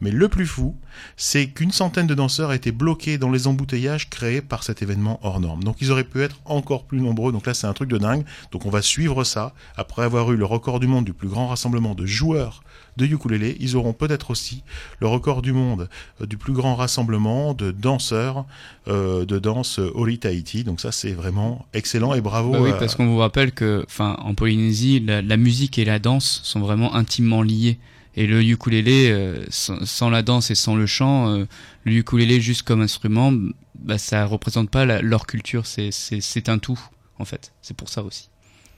Mais le plus fou, c'est qu'une centaine de danseurs étaient bloqués dans les embouteillages créés par cet événement hors norme. Donc ils auraient pu être encore plus nombreux. Donc là, c'est un truc de dingue. Donc on va suivre ça. Après avoir eu le record du monde du plus grand rassemblement de joueurs de ukulélé, ils auront peut-être aussi le record du monde euh, du plus grand rassemblement de danseurs euh, de danse Ori Tahiti. Donc ça, c'est vraiment excellent et bravo. Bah oui, à- parce qu'on vous rappelle que, enfin, en Polynésie, la, la musique et la danse sont vraiment intimement liées. Et le ukulélé, euh, sans, sans la danse et sans le chant, euh, le ukulélé juste comme instrument, bah, ça représente pas la- leur culture. C'est un tout, en fait. C'est pour ça aussi.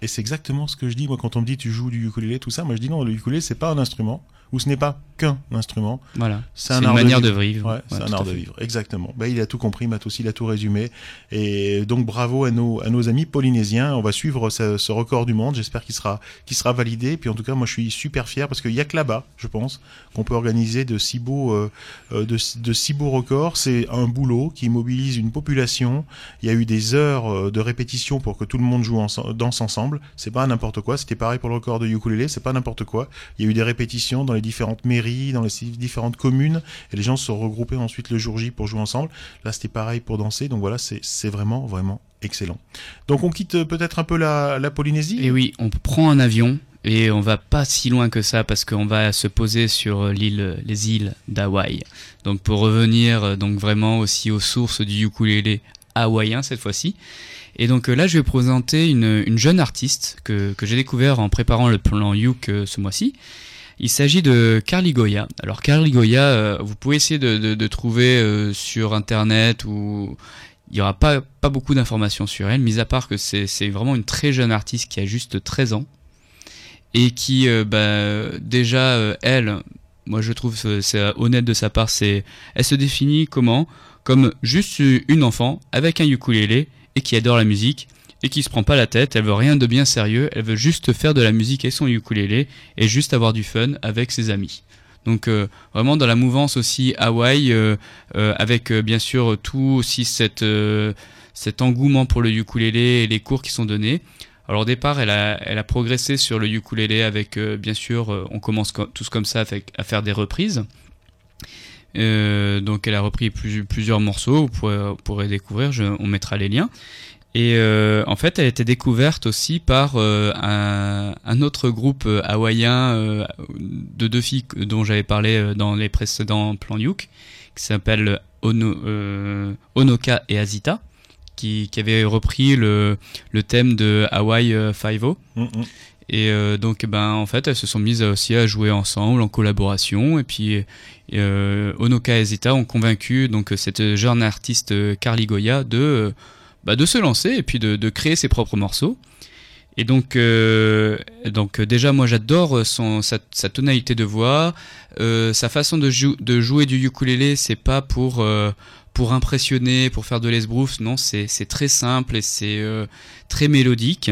Et c'est exactement ce que je dis, moi, quand on me dit tu joues du ukulélé, tout ça. Moi, je dis non, le ukulélé, c'est pas un instrument, ou ce n'est pas qu'un instrument. Voilà. C'est un une manière de de vivre. Ouais, c'est un art de vivre, exactement. Ben, il a tout compris, Matos, il a tout résumé. Et donc bravo à nos, à nos amis polynésiens. On va suivre ce, ce record du monde. J'espère qu'il sera, qu'il sera validé. Puis en tout cas, moi je suis super fier parce qu'il y a que là-bas, je pense, qu'on peut organiser de si beaux, euh, euh, de, de si beaux records. C'est un boulot qui mobilise une population. Il y a eu des heures euh, de répétition pour que tout le monde joue ense- danse ensemble. C'est pas n'importe quoi. C'était pareil pour le record de ukulélé. C'est pas n'importe quoi. Il y a eu des répétitions dans les différentes mairies, dans les différentes communes, et les gens se sont regroupés ensuite le jour J pour jouer ensemble. Là, c'était pareil pour danser. Donc voilà, c'est vraiment, vraiment excellent. Donc on quitte euh, peut-être un peu la, Polynésie. Et oui, on prend un avion et on va pas si loin que ça parce qu'on va se poser sur l'île, les îles d'Hawaï. Donc pour revenir euh, donc vraiment aussi aux sources du ukulélé hawaïen cette fois-ci. Et donc euh, là, je vais présenter une, une jeune artiste que, j'ai découvert en préparant le plan euh, ce mois-ci. Il s'agit de Carly Goya. Alors Carly Goya, euh, vous pouvez essayer de, trouver euh, sur internet ou il y aura pas beaucoup d'informations sur elle, mis à part que c'est vraiment une très jeune artiste qui a juste 13 ans et qui euh, bah, déjà euh, elle, moi je trouve c'est honnête de sa part, c'est elle se définit comment? Comme juste une enfant avec un ukulélé et qui adore la musique et qui se prend pas la tête, elle veut rien de bien sérieux, elle veut juste faire de la musique et son ukulélé et juste avoir du fun avec ses amis. Donc euh, vraiment dans la mouvance aussi Hawaï, euh, euh, avec bien sûr tout aussi cette, cet engouement pour le ukulélé et les cours qui sont donnés. Alors au départ, elle a, elle a progressé sur le ukulélé avec, bien sûr, on commence co- tous comme ça à faire des reprises. Donc elle a repris plus- plusieurs morceaux, vous pourrez, vous pourrez découvrir, on mettra les liens. Et euh, en fait, elle a été découverte aussi par euh, un, un autre groupe euh, hawaïen euh, de deux filles dont j'avais parlé dans les précédents plans Youk, qui s'appelle Ono, Onoka et Azita, qui, qui avaient repris le, le thème de Hawaii Five-O. Mm, mm. Et euh, donc, ben, en fait, elles se sont mises aussi à jouer ensemble en collaboration. Et puis, euh, Onoka et Zeta ont convaincu donc cette jeune artiste Carly Goya de, bah, de se lancer et puis de, de créer ses propres morceaux. Et donc, euh, donc euh, déjà, moi, j'adore son sa, sa tonalité de voix, euh, sa façon de, jou- de jouer du ukulélé. C'est pas pour euh, pour impressionner, pour faire de l'esbrouf. Non, c'est très simple et c'est très mélodique.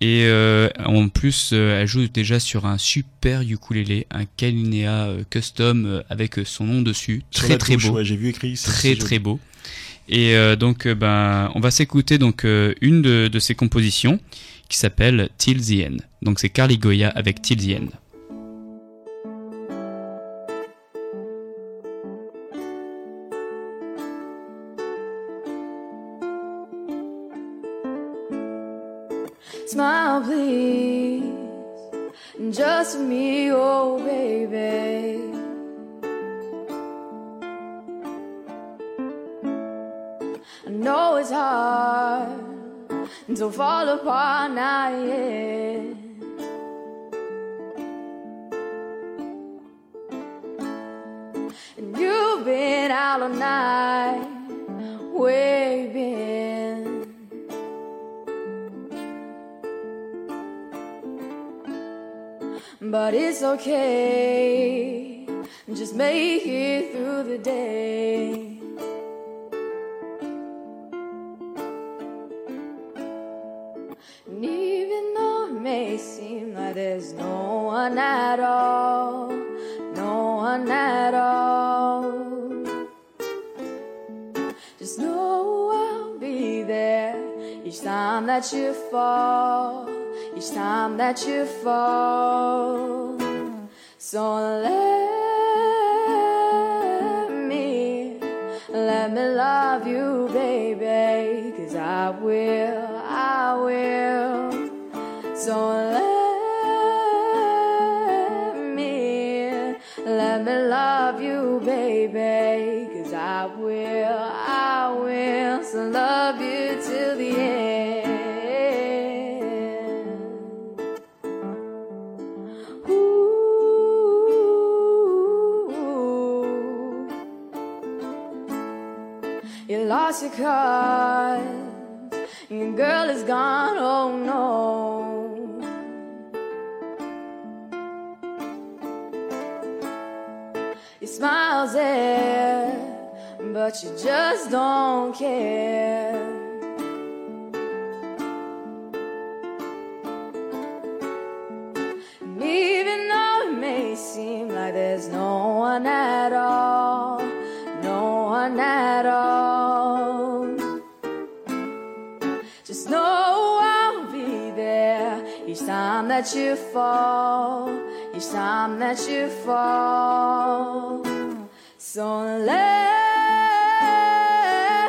Et euh, en plus, euh, elle joue déjà sur un super ukulélé, un Kalinea euh, custom avec son nom dessus, Sur très très touche, beau, ouais, j'ai vu écrit. c'est- très très joli. beau. Et euh, donc, euh, ben, on va s'écouter donc euh, une de, ses compositions qui s'appelle Till. Donc c'est Carly Goya avec Till. Smile, please. Me, oh baby. Know it's hard to fall apart now, yeah. And you've been out all night, waving. But it's okay, just make it through the day. You fall, each time that you fall. So let me, let me love you, baby, cause I will, I will. So let me, let me love you, baby, cause I will, I will. So love your. Your girl is gone. Oh no. Your smile's there, but you just don't care. And even though it may seem like there's no one at all, no one at all, that you fall, each time that you fall. So let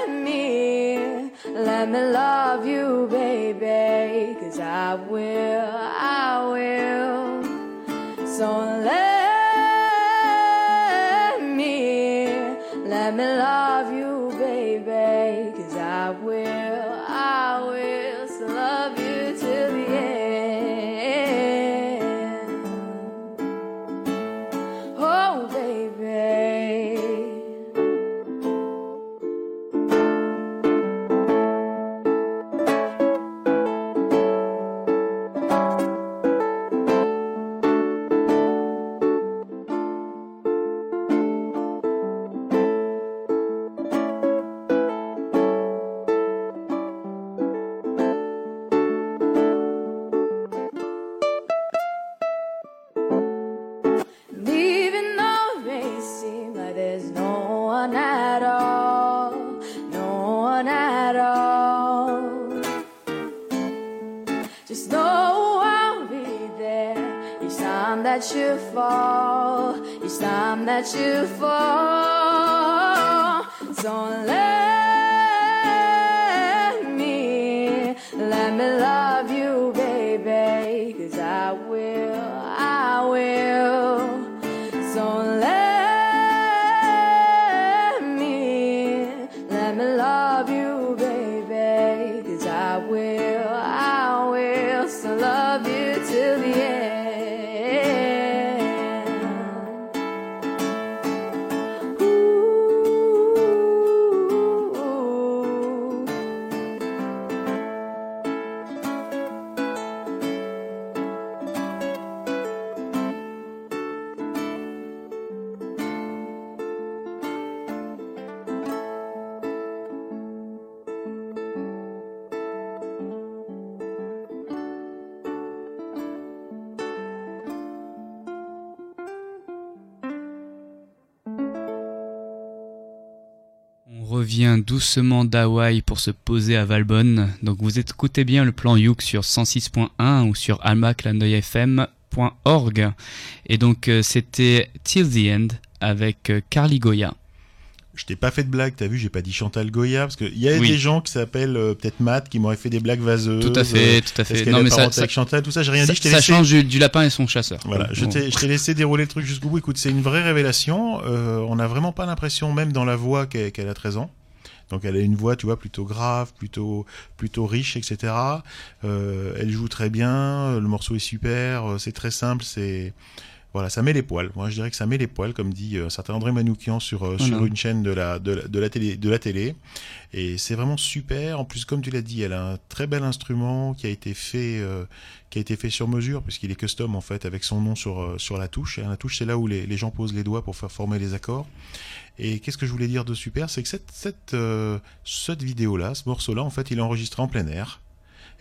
me, let me love you, baby, cause I will, I will. So let me, let me love you, one at all, no one at all. Just know I'll be there each time that you fall, each time that you fall. Don't let me, let me love you. Doucement d'Hawaï pour se poser à Valbonne. Donc vous écoutez bien le plan Youk sur 106.1 ou sur almaclandeuilfm.org. Et donc euh, c'était Till the End avec euh, Carly Goya. Je t'ai pas fait de blague, t'as vu, j'ai pas dit Chantal Goya, parce qu'il y a Oui. des gens qui s'appellent euh, peut-être Matt, qui m'auraient fait des blagues vaseuses. Tout à fait, tout à fait. Non mais ça, ça, Chantal, tout ça, j'ai rien ça- dit, je ça laissé. change du, du lapin et son chasseur. Voilà, je Bon. t'ai je t'ai laissé dérouler le truc jusqu'au bout. Écoute, c'est une vraie révélation. Euh, on n'a vraiment pas l'impression, même dans la voix, qu'elle qu'elle a 13 ans. Donc elle a une voix, tu vois, plutôt grave, plutôt plutôt riche, etc. Euh, elle joue très bien, le morceau est super, euh, c'est très simple, c'est voilà, ça met les poils. Moi, je dirais que ça met les poils, comme dit euh, un certain André Manoukian sur euh, sur une chaîne de la de la, de la télé de la télé. Et c'est vraiment super. En plus, comme tu l'as dit, elle a un très bel instrument qui a été fait euh, qui a été fait sur mesure, puisqu'il est custom en fait, avec son nom sur, sur la touche. Et la touche, c'est là où les, les gens posent les doigts pour faire former les accords. Et qu'est-ce que je voulais dire de super? C'est que cette, cette, cette vidéo-là, ce morceau-là, en fait, il est enregistré en plein air.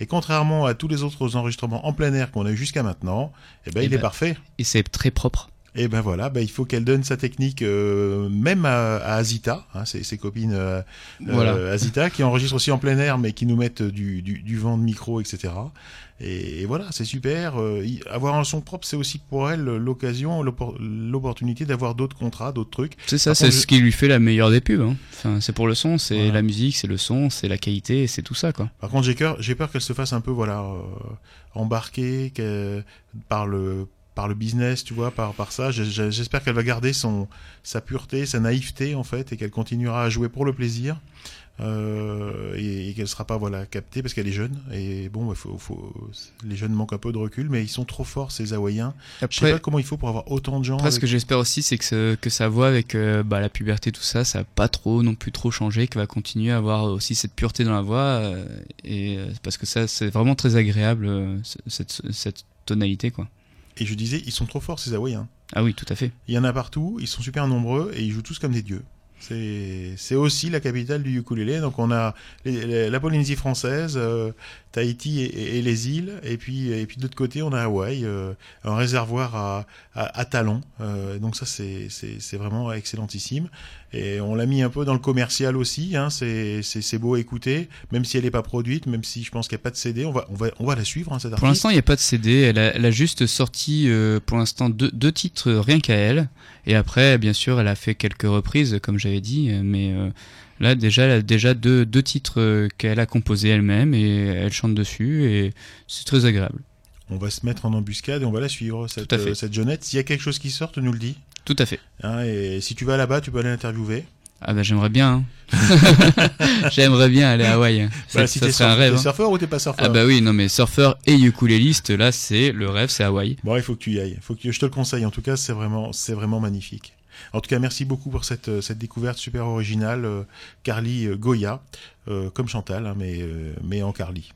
Et contrairement à tous les autres enregistrements en plein air qu'on a eu jusqu'à maintenant, eh ben, Eh il est ben. parfait. Et c'est très propre. Et ben voilà, ben il faut qu'elle donne sa technique euh, même à, à Azita, hein, ses, ses copines euh, Voilà. euh, Azita, qui enregistrent aussi en plein air, mais qui nous mettent du, du, du vent de micro, etc. Et, et voilà, c'est super. Euh, y- avoir un son propre, c'est aussi pour elle l'occasion, l'oppor- l'opportunité d'avoir d'autres contrats, d'autres trucs. C'est ça, c'est ce qui lui fait la meilleure des pubs. hein. Enfin, c'est pour le son, c'est Voilà. la musique, c'est le son, c'est la qualité, c'est tout ça quoi. Par contre, j'ai peur, j'ai peur qu'elle se fasse un peu, voilà, euh, embarquer qu'elle- par le par le business, tu vois, par par ça. J'espère qu'elle va garder son sa pureté, sa naïveté en fait, et qu'elle continuera à jouer pour le plaisir. Euh, et, et qu'elle sera pas voilà captée parce qu'elle est jeune et bon il faut, faut les jeunes manquent un peu de recul mais ils sont trop forts ces hawaïens je sais Après, pas comment il faut pour avoir autant de gens après, ce que j'espère aussi, c'est que, ce- que sa voix avec euh, bah, la puberté, tout ça, ça va pas trop non plus trop changé, qu'elle va continuer à avoir aussi cette pureté dans la voix, euh, et parce que ça, c'est vraiment très agréable ce- cette, cette tonalité quoi. Et je disais ils sont trop forts ces hawaïens Ah oui, tout à fait. Il y en a partout, ils sont super nombreux et ils jouent tous comme des dieux. C'est aussi la capitale du ukulélé. Donc on a les- les- la Polynésie française, euh, Tahiti et, et- et les îles, et puis et puis de l'autre côté on a Hawaï, euh, un réservoir à, à, à talons. Euh, donc ça c'est vraiment excellentissime. Et on l'a mis un peu dans le commercial aussi. Hein, c'est beau à écouter, même si elle n'est pas produite, même si je pense qu'il n'y a pas de CD. On va on va on va la suivre hein, cette Pour l'instant, il n'y a pas de CD. Elle a, elle a juste sorti euh, pour l'instant deux, deux titres rien qu'à elle. Et après, bien sûr, elle a fait quelques reprises, comme j'avais dit. Mais euh, là, déjà, elle a déjà deux, deux titres euh, qu'elle a composés elle-même et elle chante dessus. Et c'est très agréable. On va se mettre en embuscade et on va la suivre cette Tout à fait. euh, cette jeunette. S'il y a quelque chose qui sort, tu nous le dis? Tout à fait. Hein, et si tu vas là-bas, tu peux aller l'interviewer. Ah bah j'aimerais bien. hein. j'aimerais bien aller à Hawaï. Bah, si ça serait un rêve. t'es hein. surfeur ou t'es pas surfeur Ah bah oui, non mais surfeur et ukuléliste, là c'est le rêve, c'est Hawaï. Bon, il faut que tu y ailles. Faut que je te le conseille. En tout cas, c'est vraiment, c'est vraiment magnifique. En tout cas, merci beaucoup pour cette, euh, cette découverte super originale, euh, Carly euh, Goya, euh, comme Chantal, hein, mais, euh, mais en Carly.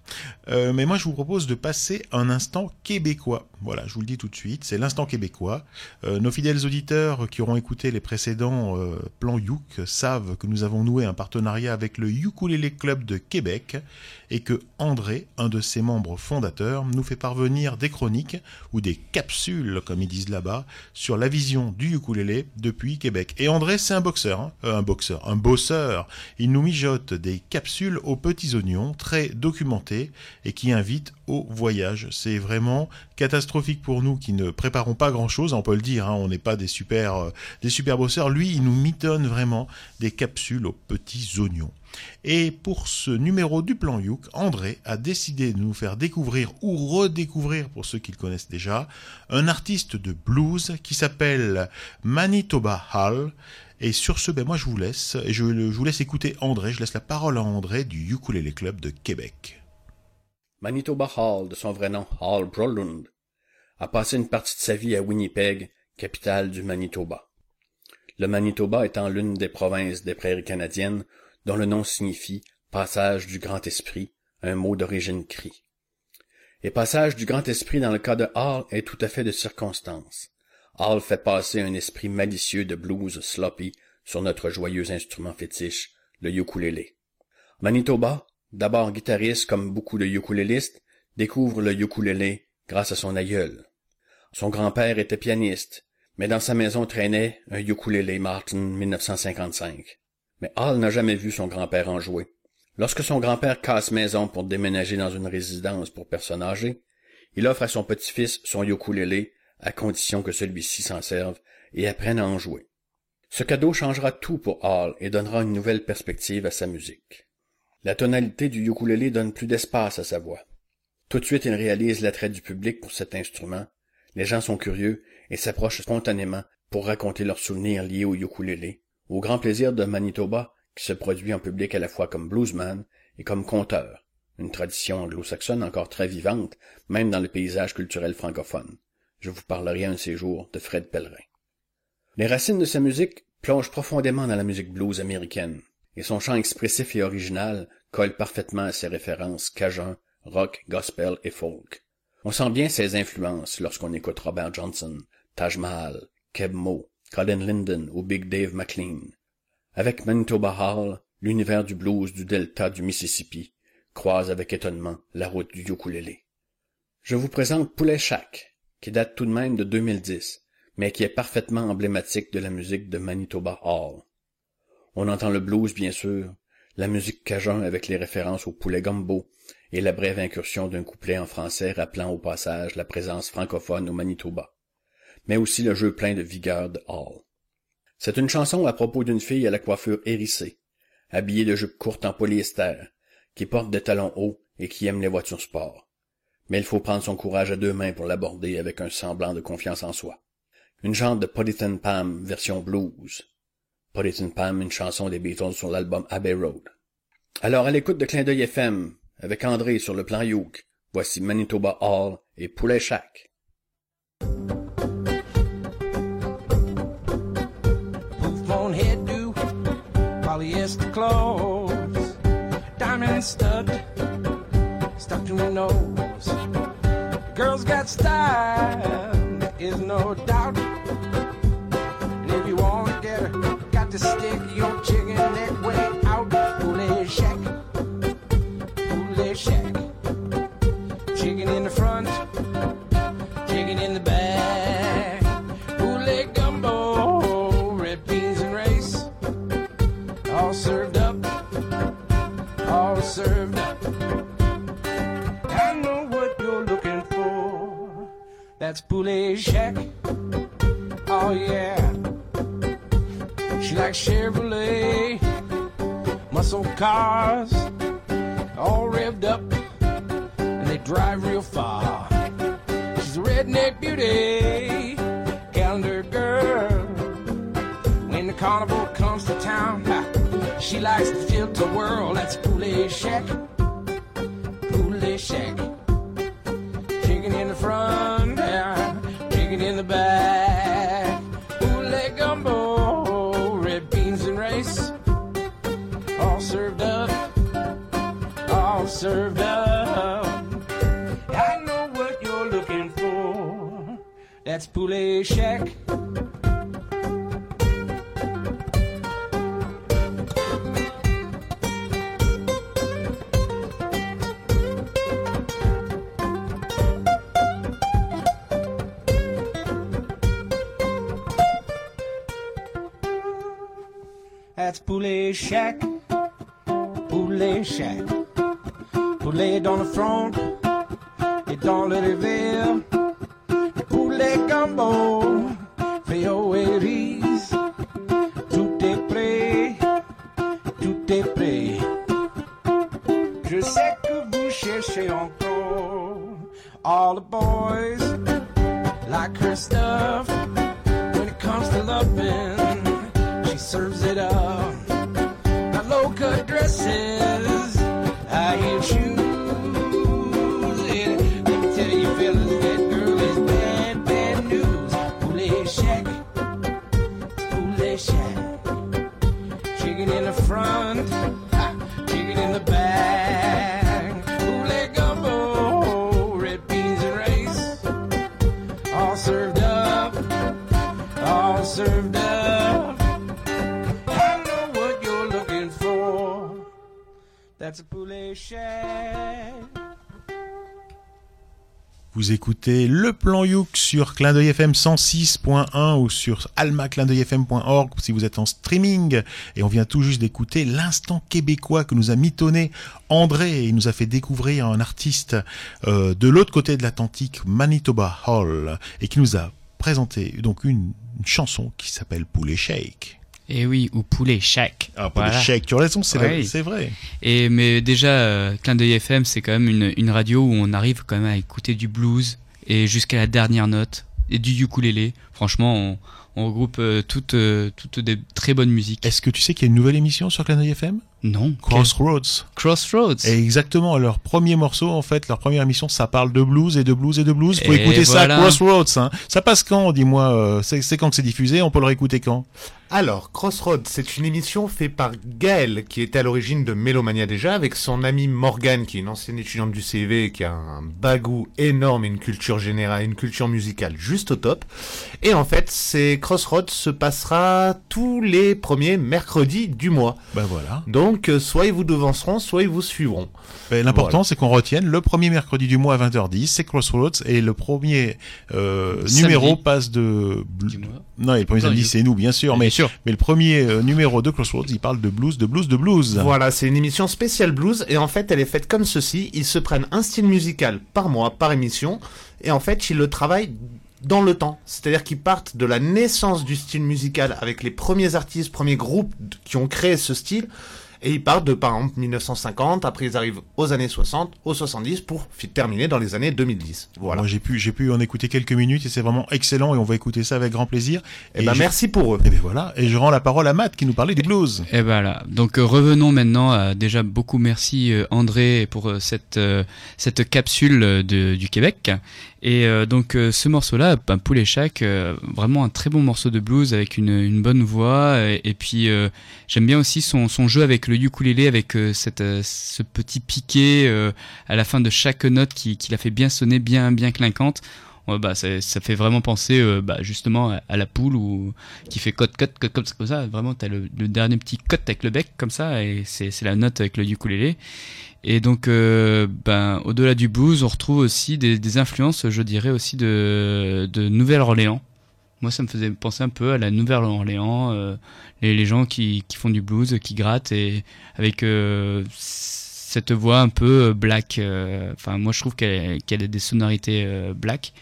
Euh, mais moi, je vous propose de passer un instant québécois. Voilà, je vous le dis tout de suite, c'est l'instant québécois. Nos fidèles auditeurs qui auront écouté les précédents plans Youk savent que nous avons noué un partenariat avec le Ukulele Club de Québec et que André, un de ses membres fondateurs, nous fait parvenir des chroniques ou des capsules, comme ils disent là-bas, sur la vision du ukulélé depuis Québec. Et André, c'est un boxeur, hein. Un boxeur, un bosseur. Il nous mijote des capsules capsules aux petits oignons, très documentées et qui invitent au voyage. C'est vraiment catastrophique pour nous qui ne préparons pas grand-chose, on peut le dire, hein, on n'est pas des super, euh, des super bosseurs. Lui, il nous mitonne vraiment des capsules aux petits oignons. Et pour ce numéro du plan Youk, André a décidé de nous faire découvrir ou redécouvrir, pour ceux qui le connaissent déjà, un artiste de blues qui s'appelle Manitoba Hall. Et sur ce, ben moi je vous laisse, et je, je vous laisse écouter André, je laisse la parole à André du Ukulele Club de Québec. Manitoba Hall, de son vrai nom Hall Brolund, a passé une partie de sa vie à Winnipeg, capitale du Manitoba. Le Manitoba étant l'une des provinces des prairies canadiennes dont le nom signifie passage du grand esprit, un mot d'origine cri. Et passage du grand esprit dans le cas de Hall est tout à fait de circonstance. Hall fait passer un esprit malicieux de blues sloppy sur notre joyeux instrument fétiche, le ukulélé. Manitoba, d'abord guitariste comme beaucoup de ukulélistes, découvre le ukulélé grâce à son aïeul. Son grand-père était pianiste, mais dans sa maison traînait un ukulélé Martin 1955. Mais Hall n'a jamais vu son grand-père en jouer. Lorsque son grand-père casse maison pour déménager dans une résidence pour personnes âgées, il offre à son petit-fils son ukulélé à condition que celui-ci s'en serve et apprenne à en jouer. Ce cadeau changera tout pour Hall et donnera une nouvelle perspective à sa musique. La tonalité du ukulélé donne plus d'espace à sa voix. Tout de suite, il réalise l'attrait du public pour cet instrument. Les gens sont curieux et s'approchent spontanément pour raconter leurs souvenirs liés au ukulélé, au grand plaisir de Manitoba, qui se produit en public à la fois comme bluesman et comme conteur, une tradition anglo-saxonne encore très vivante, même dans le paysage culturel francophone. Je vous parlerai un jours de Fred Pellerin. Les racines de sa musique plongent profondément dans la musique blues américaine, et son chant expressif et original colle parfaitement à ses références cajun, rock, gospel et folk. On sent bien ses influences lorsqu'on écoute Robert Johnson, Taj Mahal, Keb Mo, Colin Linden ou Big Dave McLean. Avec Manitoba Hall, l'univers du blues du delta du Mississippi croise avec étonnement la route du ukulélé. Je vous présente Poulet Shack, qui date tout de même de 2010, mais qui est parfaitement emblématique de la musique de Manitoba Hall. On entend le blues, bien sûr, la musique cajun avec les références au poulet gumbo et la brève incursion d'un couplet en français rappelant au passage la présence francophone au Manitoba, mais aussi le jeu plein de vigueur de Hall. C'est une chanson à propos d'une fille à la coiffure hérissée, habillée de jupes courtes en polyester, qui porte des talons hauts et qui aime les voitures sport. Mais il faut prendre son courage à deux mains pour l'aborder avec un semblant de confiance en soi. Une genre de Polythene Pam version blues. Polythene Pam, une chanson des Beatles sur l'album Abbey Road. Alors à l'écoute de Clin d'œil FM, avec André sur le plan Youk, voici Manitoba Hall et Poulet Shack. Stuck to my nose. Girls got style, there is no doubt. And if you wanna get her, got to stick your chicken that way out. Poulet shack, poulet shack. Chicken in the That's Poulet Shack. Oh yeah. She likes Chevrolet, muscle cars, all revved up, and they drive real far. She's a redneck beauty, calendar girl. When the carnival comes to town, she likes to tilt the world. That's Poulet Shack. That's Poulet plan Youk sur Clin d'œil FM 106.1 ou sur almaclindeuilfm.org si vous êtes en streaming. Et on vient tout juste d'écouter l'instant québécois que nous a mitonné André. Il nous a fait découvrir un artiste euh, de l'autre côté de l'Atlantique, Manitoba Hall, et qui nous a présenté donc une, une chanson qui s'appelle Poulet Shake. Et oui, ou poulet shack. Ah, Poulet Voilà. Shake, tu as raison, c'est Ouais. la- c'est vrai. Et mais déjà, euh, Clin d'œil FM, c'est quand même une, une radio où on arrive quand même à écouter du blues et jusqu'à la dernière note et du ukulélé. Franchement, on regroupe euh, toutes, euh, toutes des très bonnes musiques. Est-ce que tu sais qu'il y a une nouvelle émission sur d'œil FM Non. Crossroads. Crossroads. Et exactement, leur premier morceau, en fait, leur première émission, ça parle de blues et de blues et de blues. Faut Et écouter ça voilà. à Crossroads. Hein. Ça passe quand, dis-moi euh, C'est c'est quand que c'est diffusé On peut le réécouter quand? Alors, Crossroads, c'est une émission faite par Gaël, qui était à l'origine de Mélomania déjà, avec son amie Morgane, qui est une ancienne étudiante du CV, qui a un bagou énorme et une culture générale, une culture musicale juste au top. Et en fait, c'est Crossroads se passera tous les premiers mercredis du mois. Ben voilà. Donc, euh, soit ils vous devanceront, soit ils vous suivront. Ben, L'important, Voilà. c'est qu'on retienne le premier mercredi du mois à 20h10, c'est Crossroads, et le premier euh, numéro passe de... Du mois. Non, et le premier Non, samedi, il- c'est nous, bien sûr, mais, Bien sûr. mais le premier euh, numéro de Crossroads, il parle de blues, de blues, de blues. Voilà, c'est une émission spéciale blues et en fait elle est faite comme ceci. Ils se prennent un style musical par mois, par émission et en fait ils le travaillent dans le temps. C'est-à-dire qu'ils partent de la naissance du style musical avec les premiers artistes, premiers groupes qui ont créé ce style et ils partent de par exemple 1950, après ils arrivent aux années 60, aux 70 pour terminer dans les années 2010. Voilà. Moi, j'ai pu, j'ai pu en écouter quelques minutes et c'est vraiment excellent et on va écouter ça avec grand plaisir. Et ben je- merci pour eux. Et ben voilà. Et je rends la parole à Matt qui nous parlait du blues. Et voilà. Donc euh, revenons maintenant à déjà beaucoup merci euh, André pour euh, cette cette capsule de, du Québec. Et euh, donc euh, ce morceau-là, ben, Poulet Shack, euh, vraiment un très bon morceau de blues avec une, une bonne voix. Et, et puis euh, j'aime bien aussi son, son jeu avec le ukulélé, avec euh, cette, euh, ce petit piqué à la fin de chaque note qui, qui la fait bien sonner, bien bien clinquante. Ouais, bah, ça, ça fait vraiment penser bah, justement à, la poule ou qui fait cote cote cote comme, ça. Vraiment, t'as le, le dernier petit cote avec le bec comme ça et c'est la note avec le ukulélé. Et donc, euh, ben, au-delà du blues, on retrouve aussi des, influences, je dirais aussi de, de Nouvelle-Orléans. Moi, ça me faisait penser un peu à la Nouvelle-Orléans, euh, les, gens qui, qui font du blues, qui grattent et avec euh, cette voix un peu euh, black. Enfin, moi, je trouve qu'elle qu'elle a des sonorités black.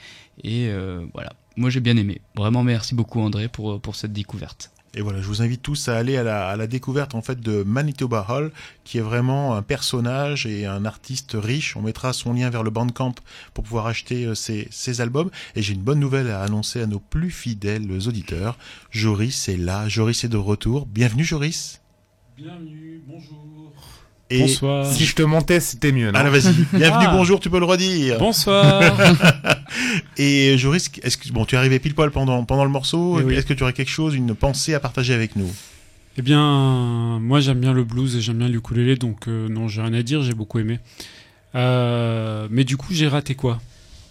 Et voilà, moi j'ai bien aimé. Vraiment, merci beaucoup André pour, pour cette découverte. Et voilà, je vous invite tous à aller à la, découverte en fait de Manitoba Hall, qui est vraiment un personnage et un artiste riche. On mettra son lien vers le Bandcamp pour pouvoir acheter euh, ses albums. Et j'ai une bonne nouvelle à annoncer à nos plus fidèles auditeurs. Joris est là, Joris est de retour. Bienvenue Joris. Bienvenue, bonjour. Et Bonsoir. Si je te montais, c'était mieux, non Alors vas-y, bienvenue, Ah. bonjour, tu peux le redire. Bonsoir. Et Joris, est-ce que bon, tu es arrivé pile poil pendant pendant le morceau. Eh oui. Est-ce que tu aurais quelque chose, une pensée à partager avec nous? Eh bien, moi j'aime bien le blues et j'aime bien l'ukulélé, donc euh, non, j'ai rien à dire, j'ai beaucoup aimé. Euh, mais du coup, j'ai raté quoi?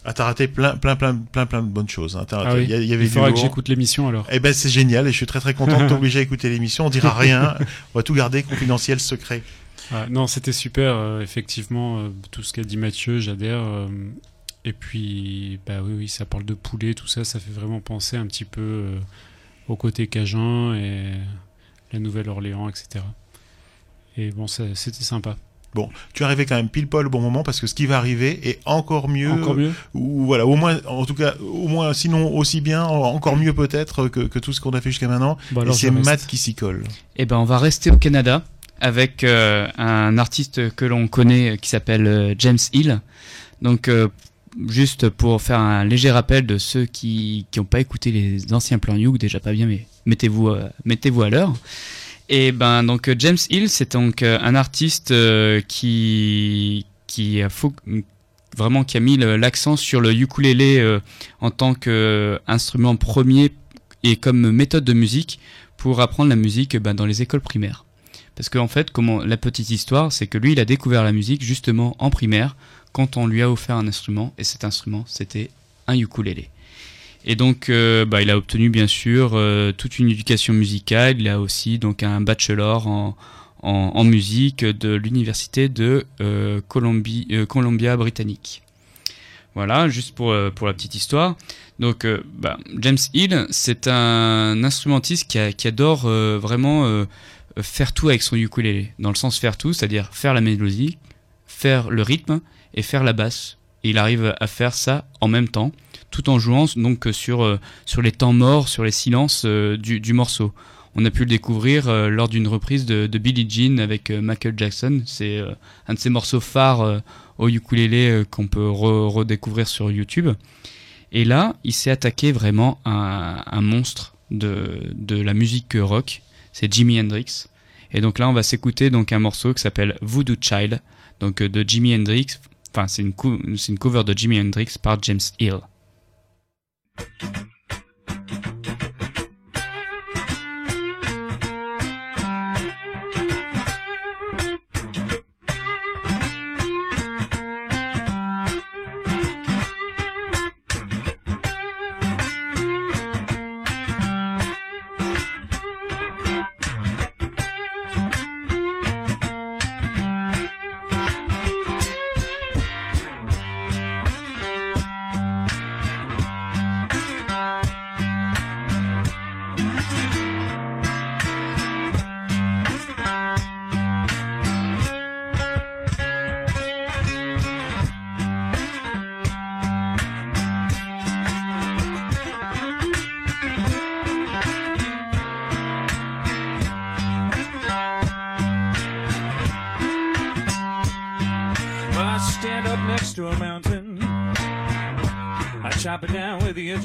Ah, t'as raté plein plein plein plein plein de bonnes choses. hein. T'as- Ah oui. il y, a- il y avait Il faudra que j'écoute l'émission alors. Eh ben c'est génial et je suis très très content de t'obliger à écouter l'émission. On dira rien, on va tout garder confidentiel, secret. Ah, non, c'était super, euh, effectivement, euh, tout ce qu'a dit Mathieu, j'adhère. euh, et puis, bah oui, oui, ça parle de poulet, tout ça, ça fait vraiment penser un petit peu euh, au côté cajun et la Nouvelle-Orléans, etc. Et bon, c'était sympa. Bon, tu es arrivé quand même pile poil au bon moment parce que ce qui va arriver est encore mieux. Encore mieux Ou voilà, au moins, en tout cas, au moins, sinon aussi bien, encore mieux peut-être que, que tout ce qu'on a fait jusqu'à maintenant. Bon, Et c'est. Matt qui s'y colle. Eh ben, on va rester au Canada avec euh, un artiste que l'on connaît euh, qui s'appelle euh, James Hill. Donc, juste pour faire un léger rappel de ceux qui qui n'ont pas écouté les anciens plans You, déjà pas bien, mais mettez-vous mettez-vous à l'heure. Et ben donc James Hill, c'est donc un artiste qui qui a vraiment qui a mis l'accent sur le ukulélé en tant qu'instrument premier et comme méthode de musique pour apprendre la musique ben, dans les écoles primaires. Parce qu'en fait, comment la petite histoire, c'est que lui, il a découvert la musique justement en primaire quand on lui a offert un instrument et cet instrument, c'était un ukulélé. Et donc, euh, bah, il a obtenu bien sûr euh, toute une éducation musicale. Il a aussi donc un bachelor en, en, musique de l'université de euh, Colombie, euh, Columbia britannique. Voilà, juste pour, la petite histoire. Donc, bah, James Hill, c'est un instrumentiste qui, adore vraiment faire tout avec son ukulélé. Dans le sens faire tout, c'est-à-dire faire la mélodie, faire le rythme et faire la basse. Et il arrive à faire ça en même temps, tout en jouant donc sur, euh, sur les temps morts, sur les silences euh, du, du morceau. On a pu le découvrir euh, lors d'une reprise de, Billie Jean avec Michael Jackson. C'est un de ses morceaux phares au ukulélé qu'on peut re- redécouvrir sur YouTube. Et là, il s'est attaqué vraiment à un monstre de, de la musique rock. C'est Jimi Hendrix. Et donc là, on va s'écouter donc un morceau qui s'appelle Voodoo Child, donc euh, de Jimi Hendrix. Enfin, c'est une, c'est une cover de Jimi Hendrix par James Hill.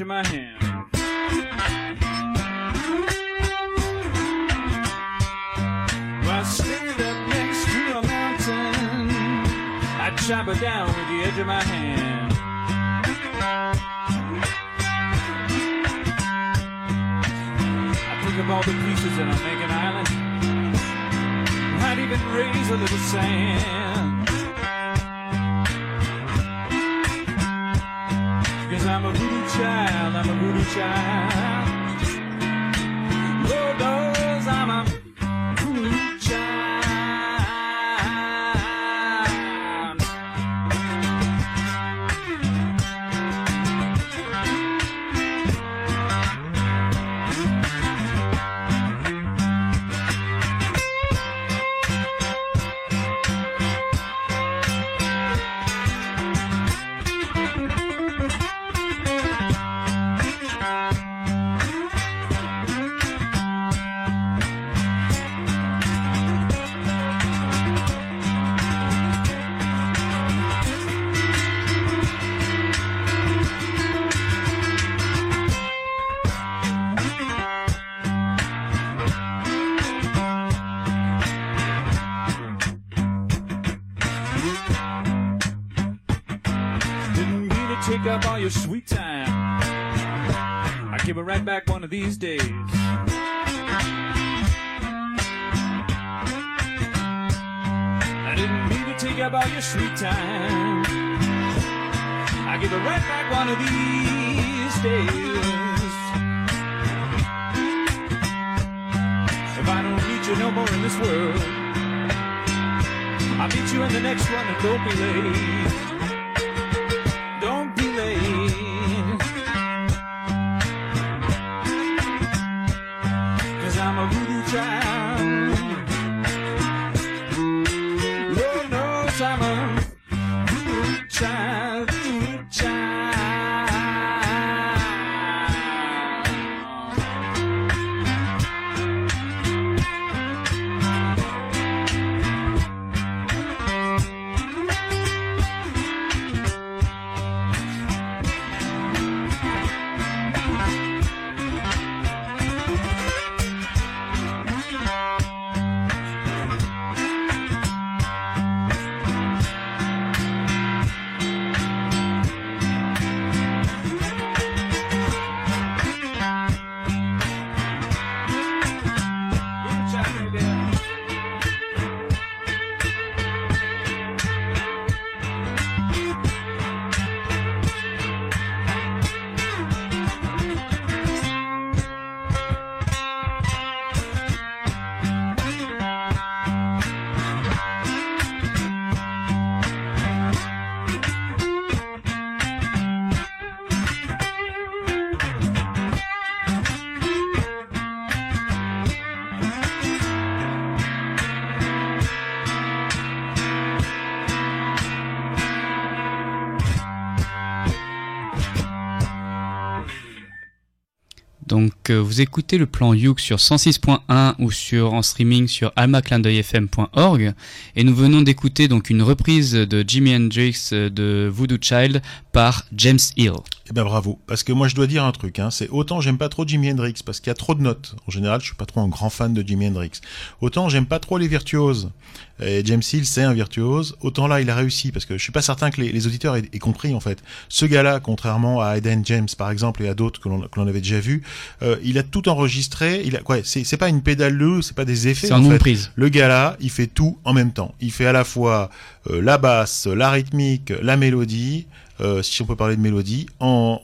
Of my hand. Well, I stand up next to a mountain. I chop it down with the edge of my hand. I pick up all the pieces and I make an island. Might even raise a little sand. These days. I didn't mean to take up all your sweet time. I give it right back one of these days. If I don't meet you no more in this world, I'll meet you in the next one and don't be late. Vous écoutez le plan Youk sur 106.1 ou sur en streaming sur almaclindeuilfm.org et nous venons d'écouter donc une reprise de Jimi Hendrix euh, de Voodoo Child par James Hill. Eh ben bravo, parce que moi je dois dire un truc, hein, c'est autant j'aime pas trop Jimi Hendrix parce qu'il y a trop de notes. En général, je suis pas trop un grand fan de Jimi Hendrix. Autant j'aime pas trop les virtuoses. Et James Hill, c'est un virtuose. Autant là, il a réussi parce que je suis pas certain que les, les auditeurs aient, aient compris en fait. Ce gars-là, contrairement à Eden James par exemple et à d'autres que l'on avait déjà vu, euh, il a tout enregistré. Il a quoi C'est c'est pas une pédale lourde, c'est pas des effets. C'est en en fait. une prise. Le gars là, il fait tout en même temps. Il fait à la fois euh, la basse, la rythmique, la mélodie, euh, si on peut parler de mélodie, en,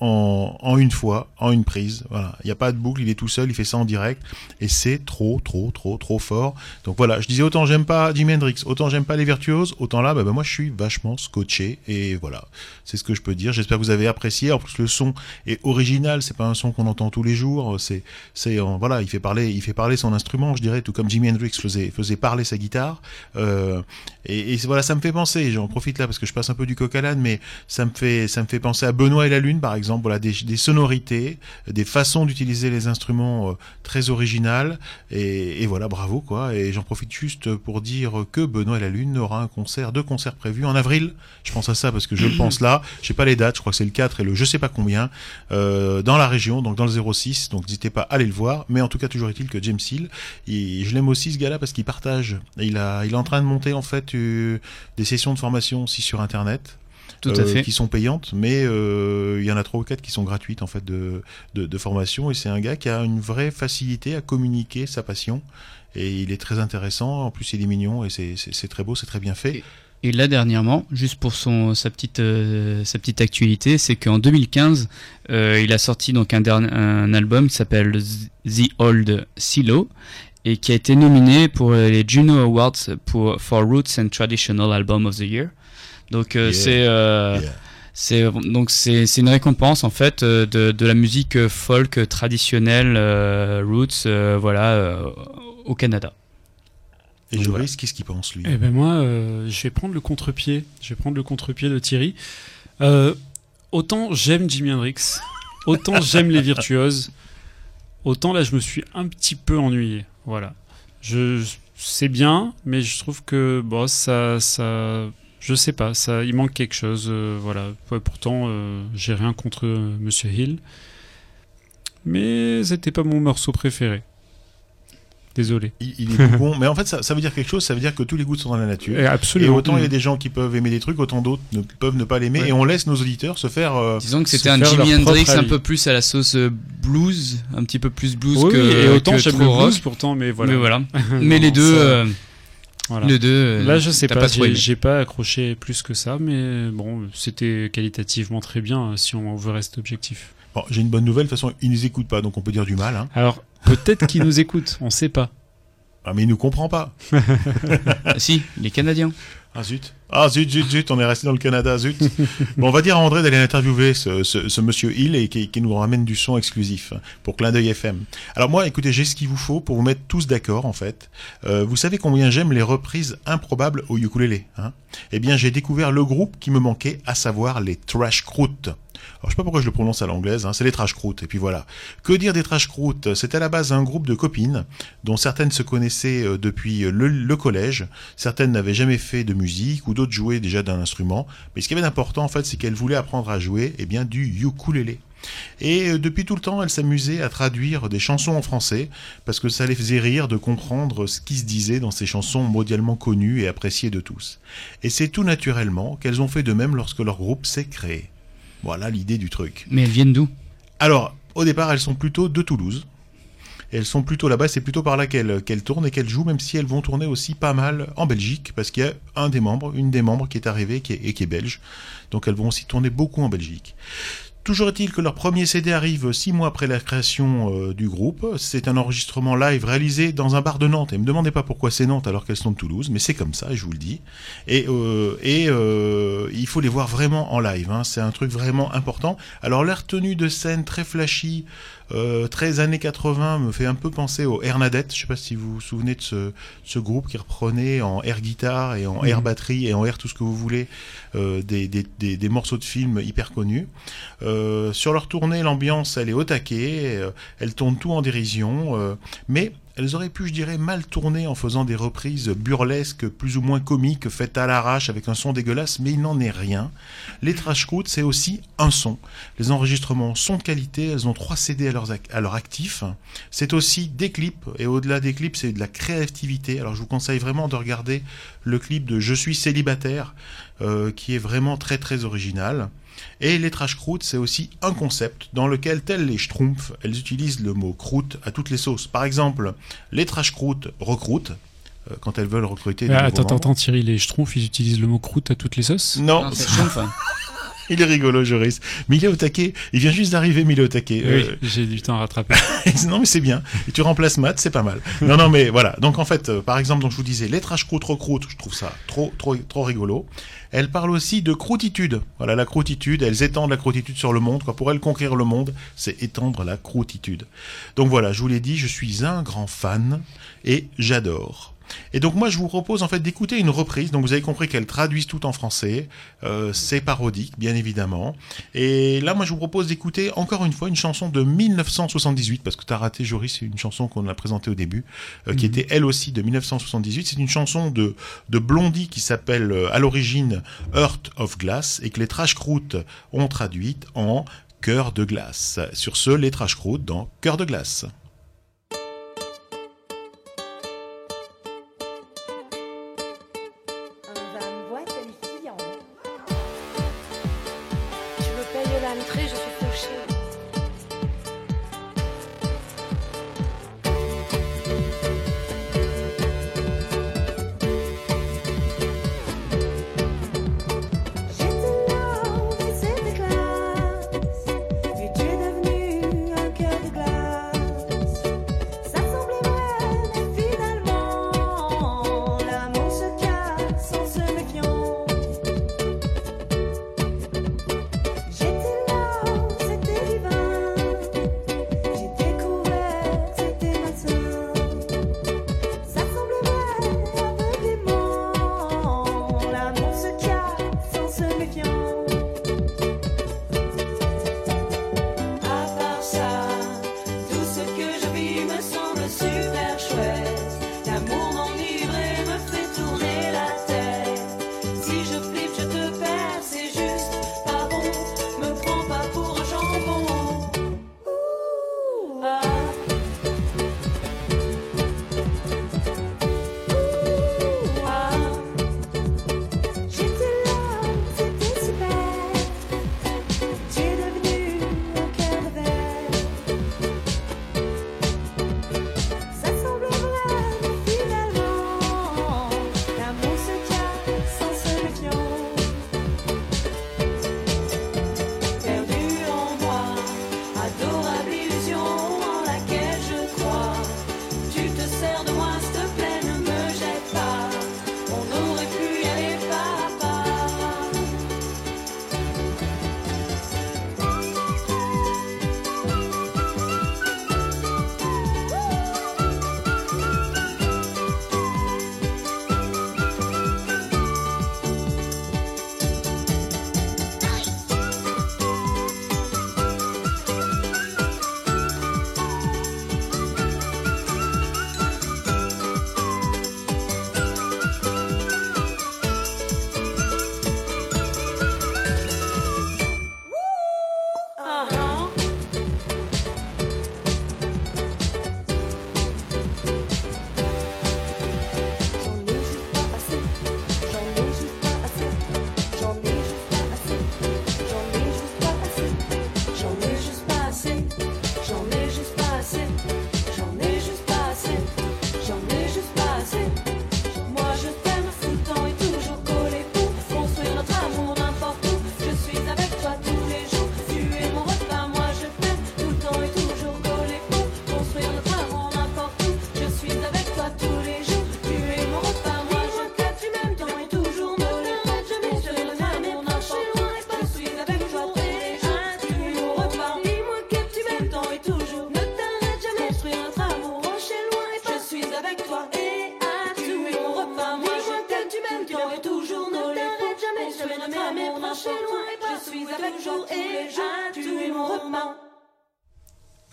en, une fois, en une prise. Voilà, il n'y a pas de boucle, il est tout seul, il fait ça en direct, et c'est trop, trop, trop, trop fort. Donc voilà, je disais autant j'aime pas Jimi Hendrix, autant j'aime pas les virtuoses, autant là, bah, bah, moi je suis vachement scotché, et voilà, c'est ce que je peux dire. J'espère que vous avez apprécié. En plus, le son est original, c'est pas un son qu'on entend tous les jours. C'est, c'est, euh, voilà, il fait parler, il fait parler son instrument, je dirais, tout comme Jimi Hendrix faisait, faisait parler sa guitare. Euh, et, et voilà, ça me fait penser. J'en profite là parce que je passe un peu du coq à l'âne, mais ça me fait, ça me fait penser à Benoît et la Lune, par exemple. Voilà, des, sonorités, des façons d'utiliser les instruments euh, très originales. Et, voilà, bravo quoi. Et j'en profite juste pour dire que Benoît et la Lune aura un concert, deux concerts prévus en avril. Je pense à ça parce que je le pense là. Je sais pas les dates. Je crois que c'est le 4 et le je sais pas combien euh, dans la région, donc dans le 06. Donc n'hésitez pas à aller le voir. Mais en tout cas, toujours est-il que James Hill, je l'aime aussi ce gars-là parce qu'il partage. Il est en train de monter en fait euh, des sessions de formation aussi sur Internet. Tout à euh, fait. qui sont payantes, mais euh, il y en a trois ou quatre qui sont gratuites en fait de, de, de formation. Et c'est un gars qui a une vraie facilité à communiquer sa passion. Et il est très intéressant. En plus, il est mignon et c'est- très beau, c'est très bien fait. Et là dernièrement, juste pour son sa petite euh, sa petite actualité, c'est qu'en 2015, euh, il a sorti donc un dernier un album qui s'appelle The Old Silo et qui a été nominé pour les Juno Awards pour for Roots and Traditional Album of the Year. Donc euh, Yeah. c'est euh, Yeah. c'est donc c'est c'est une récompense en fait euh, de de la musique folk traditionnelle euh, roots euh, voilà euh, au Canada. Et Donc, Joris, qu'est-ce qu'il pense lui? Eh ben moi, euh, je vais prendre le contre-pied. Je vais prendre le contre-pied de Thierry. Euh, autant j'aime Jimi Hendrix, autant j'aime les virtuoses, autant là je me suis un petit peu ennuyé. Voilà. Je c'est bien, mais je trouve que bon ça ça je sais pas, ça il manque quelque chose. euh, voilà. Ouais, pourtant euh, j'ai rien contre euh, Monsieur Hill, mais c'était pas mon morceau préféré. Désolé. il, il est bon, mais en fait, ça, ça veut dire quelque chose. Ça veut dire que tous les goûts sont dans la nature. Et absolument. autant il y a des gens qui peuvent aimer des trucs, autant d'autres ne peuvent ne pas l'aimer. Ouais. Et on laisse nos auditeurs se faire. euh, Disons que c'était un Jimi Hendrix un peu plus à la sauce blues, un petit peu plus blues Oui, que et autant que j'aime trop le rock. blues pourtant, mais voilà. Mais voilà. Mais Non, les deux, ça- euh, Voilà. euh, Là, je sais pas, j'ai aimé. j'ai pas accroché plus que ça, mais bon, c'était qualitativement très bien euh, si on veut rester objectif. Bon, j'ai une bonne nouvelle. De toute façon, ils nous écoutent pas, donc on peut dire du mal. Hein. Alors, peut-être qu'ils nous écoutent, on sait pas. Ah, mais il nous comprend pas. Ah, si, les Canadiens. Ah zut. Ah zut, zut, zut, on est resté dans le Canada, zut. bon, on va dire à André d'aller interviewer ce, monsieur Hill et qui, qui nous ramène du son exclusif pour Clin d'œil FM. Alors moi, écoutez, j'ai ce qu'il vous faut pour vous mettre tous d'accord, en fait. Euh, vous savez combien j'aime les reprises improbables au ukulélé, hein? Eh bien, j'ai découvert le groupe qui me manquait, à savoir les Trash Croûtes. Alors, je sais pas pourquoi je le prononce à l'anglaise, hein, c'est les Trash Croûtes. Et puis voilà. Que dire des Trash Croûtes? C'est à la base un groupe de copines, dont certaines se connaissaient euh, depuis le, le collège, certaines n'avaient jamais fait de musique, ou d'autres jouaient déjà d'un instrument. Mais ce qui avait d'important, en fait, c'est qu'elles voulaient apprendre à jouer, eh bien, du ukulélé. Et euh, depuis tout le temps, elles s'amusaient à traduire des chansons en français, parce que ça les faisait rire de comprendre ce qui se disait dans ces chansons mondialement connues et appréciées de tous. Et c'est tout naturellement qu'elles ont fait de même lorsque leur groupe s'est créé. Voilà l'idée du truc. Mais elles viennent d'où? Alors, au départ, elles sont plutôt de Toulouse. Elles sont plutôt là-bas, c'est plutôt par là qu'elles tournent et qu'elles jouent, même si elles vont tourner aussi pas mal en Belgique, parce qu'il y a un des membres, une des membres qui est arrivée qui est, et qui est belge. Donc elles vont aussi tourner beaucoup en Belgique. Toujours est-il que leur premier CD arrive six mois après la création euh, du groupe. C'est un enregistrement live réalisé dans un bar de Nantes. Et me demandez pas pourquoi c'est Nantes alors qu'elles sont de Toulouse, mais c'est comme ça, je vous le dis. Et, euh, euh, il faut les voir vraiment en live. Hein. C'est un truc vraiment important. Alors leur tenue de scène très flashy, euh, très années 80 me fait un peu penser au Hernadette. Je sais pas si vous vous souvenez de ce, ce groupe qui reprenait en air guitare et en air batterie et en air tout ce que vous voulez euh, des, des, des, des morceaux de films hyper connus. Euh, sur leur tournée, l'ambiance elle est au taquet, euh, elles tournent tout en dérision, euh, mais elles auraient pu, je dirais, mal tourner en faisant des reprises burlesques plus ou moins comiques faites à l'arrache avec un son dégueulasse, mais il n'en est rien. Les trash c'est aussi un son. Les enregistrements sont de qualité, elles ont trois CD à leur actif. C'est aussi des clips, et au-delà des clips, c'est de la créativité. Alors je vous conseille vraiment de regarder le clip de Je suis célibataire, euh, qui est vraiment très très original. Et les trash croûtes, c'est aussi un concept dans lequel, telles les schtroumpfs, elles utilisent le mot croûte à toutes les sauces. Par exemple, les trash croûtes recrutent euh, quand elles veulent recruter des Ah, attends, attends, attends, Thierry, les schtroumpfs, ils utilisent le mot croûte à toutes les sauces? Non, Non, c'est Schtroumpf, hein. il est rigolo, Joris. Mais il est au taquet. Il vient juste d'arriver, mais il est au taquet. Oui, Euh, j'ai du temps à rattraper. non mais c'est bien. Et tu remplaces Matt, c'est pas mal. Non non mais voilà. Donc en fait, euh, par exemple, donc je vous disais, les trash croûtes recroutes, je trouve ça trop trop trop rigolo. Elle parle aussi de croutitude. Voilà la croutitude. Elles étendent la croutitude sur le monde. Quoi. Pour elles, conquérir le monde, c'est étendre la croutitude. Donc voilà, je vous l'ai dit, je suis un grand fan et j'adore. Et donc moi je vous propose en fait d'écouter une reprise. Donc vous avez compris qu'elles traduisent tout en français. Euh, c'est parodique bien évidemment. Et là moi je vous propose d'écouter encore une fois une chanson de 1978 parce que t'as raté Joris, c'est une chanson qu'on a présentée au début, euh, qui Mhm. était elle aussi de 1978. C'est une chanson de de Blondie qui s'appelle euh, à l'origine Heart of Glass et que les Trash Croûtes ont traduite en Cœur de glace. Sur ce, les Trash Croûtes dans Cœur de glace.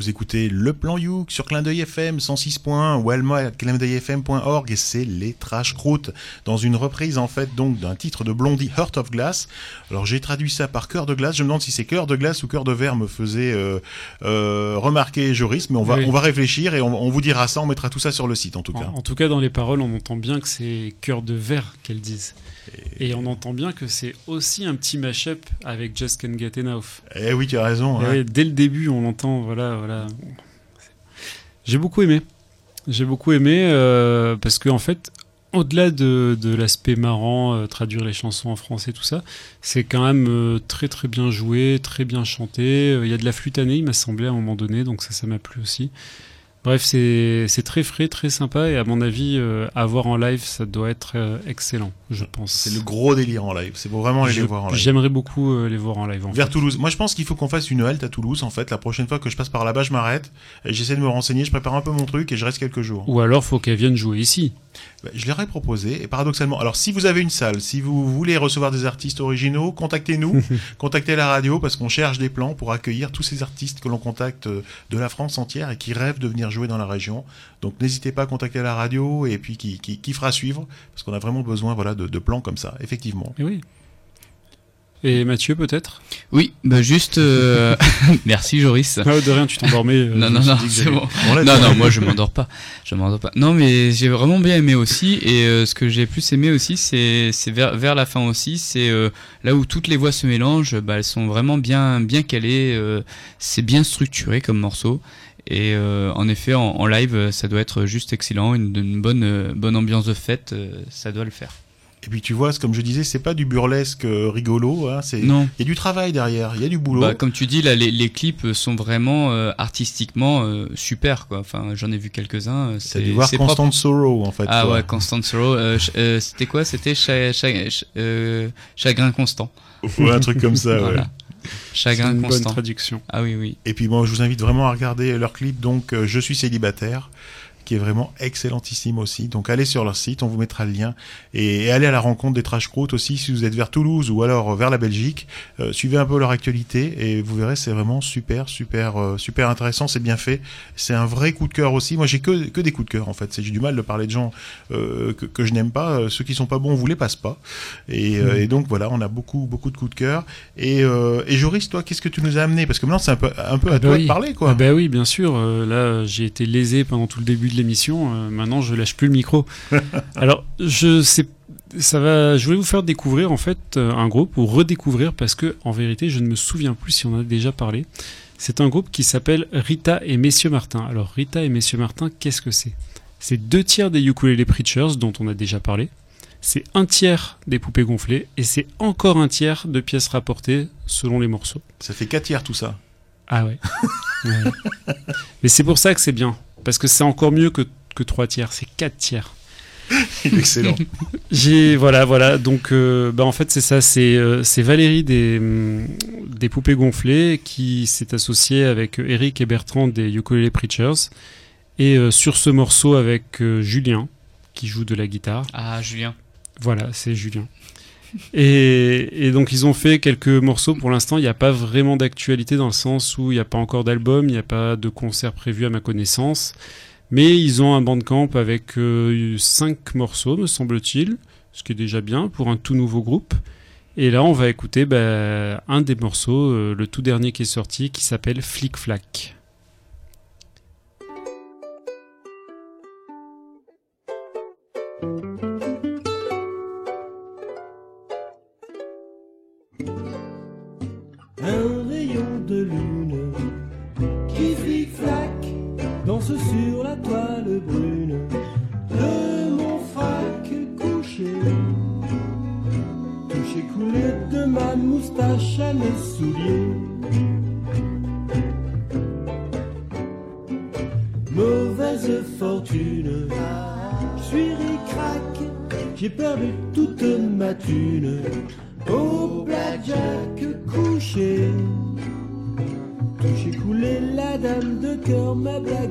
Vous écoutez Le Plan Youk sur Clin d'œil FM 106.1 ou et c'est les Trash Croûtes dans une reprise en fait donc d'un titre de Blondie Heart of Glass. Alors j'ai traduit ça par cœur de glace. Je me demande si c'est cœur de glace ou cœur de verre me faisait euh, euh, remarquer Joris, mais on va Oui. on va réfléchir et on, on vous dira ça. On mettra tout ça sur le site en tout cas. En, en tout cas, dans les paroles, on entend bien que c'est cœur de verre qu'elles disent. Et on entend bien que c'est aussi un petit mash-up avec Just Can't Get Enough. Eh oui, tu as raison. Hein. ouais, dès le début, on l'entend, voilà, voilà. J'ai beaucoup aimé. J'ai beaucoup aimé euh, parce que en fait, au-delà de, de l'aspect marrant, euh, traduire les chansons en français, tout ça, c'est quand même euh, très très bien joué, très bien chanté. Euh, Il y a de la flûte année, il m'a semblé à un moment donné, donc ça, ça m'a plu aussi. Bref, c'est très frais, très sympa, et à mon avis, euh, à voir en live, ça doit être euh, excellent, je pense. C'est le gros délire en live. C'est vraiment aller Je- les voir en live. J'aimerais beaucoup euh, les voir en live. En Vers fait. Toulouse. Moi, je pense qu'il faut qu'on fasse une halte à Toulouse. En fait, la prochaine fois que je passe par là-bas, je m'arrête. et J'essaie de me renseigner. Je prépare un peu mon truc et je reste quelques jours. Ou alors, faut qu'elles viennent jouer ici. Bah, Je leur ai proposé, et paradoxalement, alors si vous avez une salle, si vous voulez recevoir des artistes originaux, contactez-nous, contactez la radio, parce qu'on cherche des plans pour accueillir tous ces artistes que l'on contacte euh, de la France entière et qui rêvent de venir jouer dans la région. Donc n'hésitez pas à contacter la radio, et puis qui, qui, qui fera suivre, parce qu'on a vraiment besoin voilà, de, de plans comme ça, effectivement. Et oui. Et Mathieu, peut-être Oui, bah juste. euh, Merci Joris. Ah, De rien, tu t'endormais. euh, Non, non, non, c'est bon. Non, non, moi je m'endors pas. Je m'endors pas. Non, mais j'ai vraiment bien aimé aussi. Et euh, ce que j'ai plus aimé aussi, c'est c'est vers, vers la fin aussi. C'est euh, là où toutes les voix se mélangent. Bah, elles sont vraiment bien, bien calées. euh, c'est bien structuré comme morceau. Et euh, en effet, en, en live, ça doit être juste excellent. Une, une bonne, euh, bonne ambiance de fête, euh, ça doit le faire. Et puis tu vois, c'est comme je disais, c'est pas du burlesque euh, rigolo, hein, c'est... Non. Il y a du travail derrière, il y a du boulot. Bah, comme tu dis, là, les, les clips sont vraiment euh, artistiquement euh, super. Quoi. Enfin, j'en ai vu quelques-uns. euh, T'as C'est dû voir c'est Constant propre. Sorrow, en fait. Ah toi. ouais, Constant Sorrow. euh, ch- euh, C'était quoi? C'était cha- cha- ch- euh, Chagrin constant. Ouais, un truc comme ça, ouais. Voilà. C'est Chagrin une bonne constant. traduction. Ah oui, oui. Et puis moi, je vous invite vraiment à regarder leur clip, donc euh, Je suis célibataire, qui est vraiment excellentissime aussi. Donc allez sur leur site, on vous mettra le lien. Et, et allez à la rencontre des Trash Croûtes aussi, si vous êtes vers Toulouse ou alors vers la Belgique. Euh, suivez un peu leur actualité et vous verrez, c'est vraiment super, super, euh, super intéressant, c'est bien fait. C'est un vrai coup de cœur aussi. Moi, j'ai que, que des coups de cœur en fait. J'ai du mal de parler de gens euh, que, que je n'aime pas. Ceux qui sont pas bons, on vous les passe pas. Et, Mhm. et donc voilà, on a beaucoup, beaucoup de coups de cœur. Et, et Joris, toi, qu'est-ce que tu nous as amené? Parce que maintenant, c'est un peu, un peu à Ah bah toi oui. de parler, quoi. Ah bah oui, bien sûr. là, j'ai été lésé pendant tout le début de l'émission. euh, maintenant, je lâche plus le micro. Alors, je sais, ça va. Je voulais vous faire découvrir en fait euh, un groupe ou redécouvrir parce que en vérité, je ne me souviens plus si on en a déjà parlé. C'est un groupe qui s'appelle Rita et Messieurs Martin. Alors, Rita et Messieurs Martin, qu'est-ce que c'est? C'est deux tiers des Ukulele Preachers dont on a déjà parlé. C'est un tiers des poupées gonflées et c'est encore un tiers de pièces rapportées selon les morceaux. Ça fait 4 tiers tout ça. Ah ouais. Ouais. Mais c'est pour ça que c'est bien. Parce que c'est encore mieux que, que 3 tiers. C'est 4 tiers. Excellent. J'ai voilà voilà donc euh, bah en fait c'est ça c'est euh, c'est Valérie des hum, des poupées gonflées qui s'est associée avec Eric et Bertrand des Ukulele Preachers et euh, sur ce morceau avec euh, Julien qui joue de la guitare Ah, Julien. voilà, c'est Julien. Et, donc ils ont fait quelques morceaux. Pour l'instant, il n'y a pas vraiment d'actualité dans le sens où il n'y a pas encore d'album, il n'y a pas de concert prévu à ma connaissance. Mais ils ont un bandcamp avec euh, cinq morceaux, me semble-t-il, ce qui est déjà bien pour un tout nouveau groupe. Et là, on va écouter bah, un des morceaux, euh, le tout dernier qui est sorti, qui s'appelle Flick Flack. Mauvaise fortune, je suis ric-rac, j'ai perdu toute ma thune. Au blackjack couché. Touché coulé la dame de cœur m'a black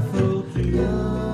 fait ma fortune.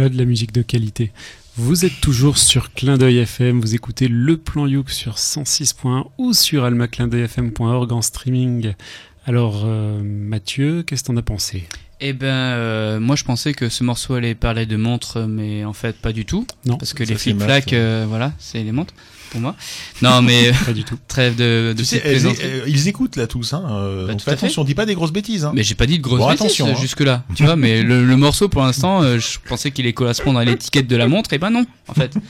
Voilà de la musique de qualité. Vous êtes toujours sur Clin d'œil FM, vous écoutez le plan Youk sur 106.1 ou sur almaclindeuilfm.org en streaming. Alors euh, Mathieu, qu'est-ce que t'en as pensé? Eh ben, euh, moi je pensais que ce morceau allait parler de montres, mais en fait pas du tout. Non. Parce que Ça, les c'est Max, flic-flac, ouais. euh, voilà, c'est les montres pour moi. Non, mais Pas du tout. trêve de, de Tu sais, petites elles- plaisanteries. euh, ils écoutent là tous, hein. euh, Bah, donc tout fait. attention, on dit pas des grosses bêtises. Hein. Mais j'ai pas dit de grosses Bon, bêtises attention, hein. jusque là, tu vois. Mais le, le morceau pour l'instant, euh, je pensais qu'il allait correspondre à l'étiquette de la montre, et ben non, en fait.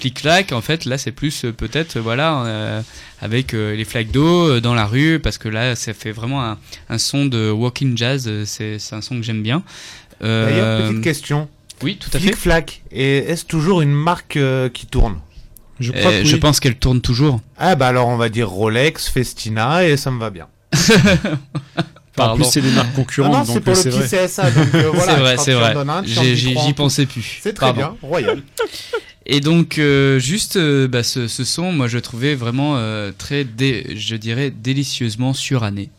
Clic-clac, en fait, là c'est plus euh, peut-être, euh, voilà, euh, avec euh, les flaques d'eau euh, dans la rue, parce que là ça fait vraiment un, un son de walking jazz. euh, C'est un son que j'aime bien. Euh, D'ailleurs, petite question. Oui, tout à fait. Flic Flac, et est-ce toujours une marque euh, qui tourne? Je Euh, crois que Je pense qu'elle tourne toujours. Ah bah alors on va dire Rolex, Festina et ça me va bien. En plus, c'est des marques Ah concurrentes, non, c'est donc pour euh, le c'est petit vrai. CSA, donc euh, voilà. c'est vrai, c'est vrai. J'y pensais plus. C'est très Pardon. bien, royal. Et donc, euh, juste euh, bah, ce, ce son, moi je le trouvais vraiment euh, très, dé- je dirais, délicieusement suranné.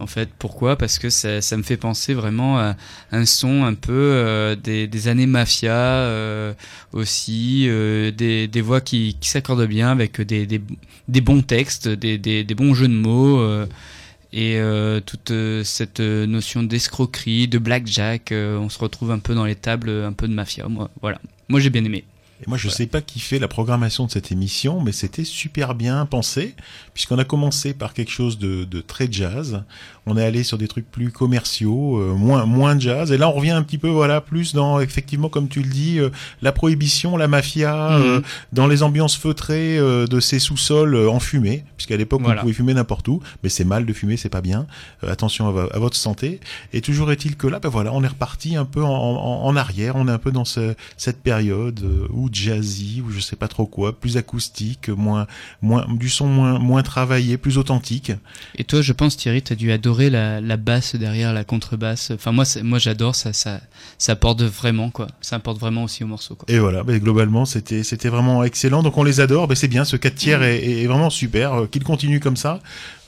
En fait, pourquoi? Parce que ça, ça me fait penser vraiment à un son un peu euh, des, des années mafia euh, aussi, euh, des, des voix qui, qui s'accordent bien avec des, bons textes, des, bons jeux de mots. Et toute cette notion d'escroquerie, de blackjack, on se retrouve un peu dans les tables, un peu de mafia. Moi, voilà. Moi, j'ai bien aimé. Et moi, je sais pas qui fait la programmation de cette émission, mais c'était super bien pensé, puisqu'on a commencé par quelque chose de, de très jazz. On est allé sur des trucs plus commerciaux, euh, moins moins jazz. Et là, on revient un petit peu, voilà, plus dans effectivement, comme tu le dis, euh, la prohibition, la mafia, Mhm. euh, dans les ambiances feutrées euh, de ces sous-sols euh, enfumés, puisqu'à l'époque, Voilà. on pouvait fumer n'importe où, mais c'est mal de fumer, c'est pas bien. Euh, attention à, vo- à votre santé. Et toujours est-il que là, ben voilà, on est reparti un peu en, en- en arrière. On est un peu dans ce- cette période euh, où jazzy, ou je sais pas trop quoi, plus acoustique, moins, moins, du son moins, moins travaillé, plus authentique. Et toi, je pense, Thierry, t'as dû adorer la, la basse derrière, la contrebasse. Enfin, moi, moi j'adore ça, ça. Ça apporte vraiment, quoi. Ça apporte vraiment aussi au morceau, quoi. Et voilà, ben globalement, c'était, c'était vraiment excellent. Donc on les adore. Ben c'est bien. Ce 4 tiers est, est vraiment super. Euh, Qu'il continue comme ça.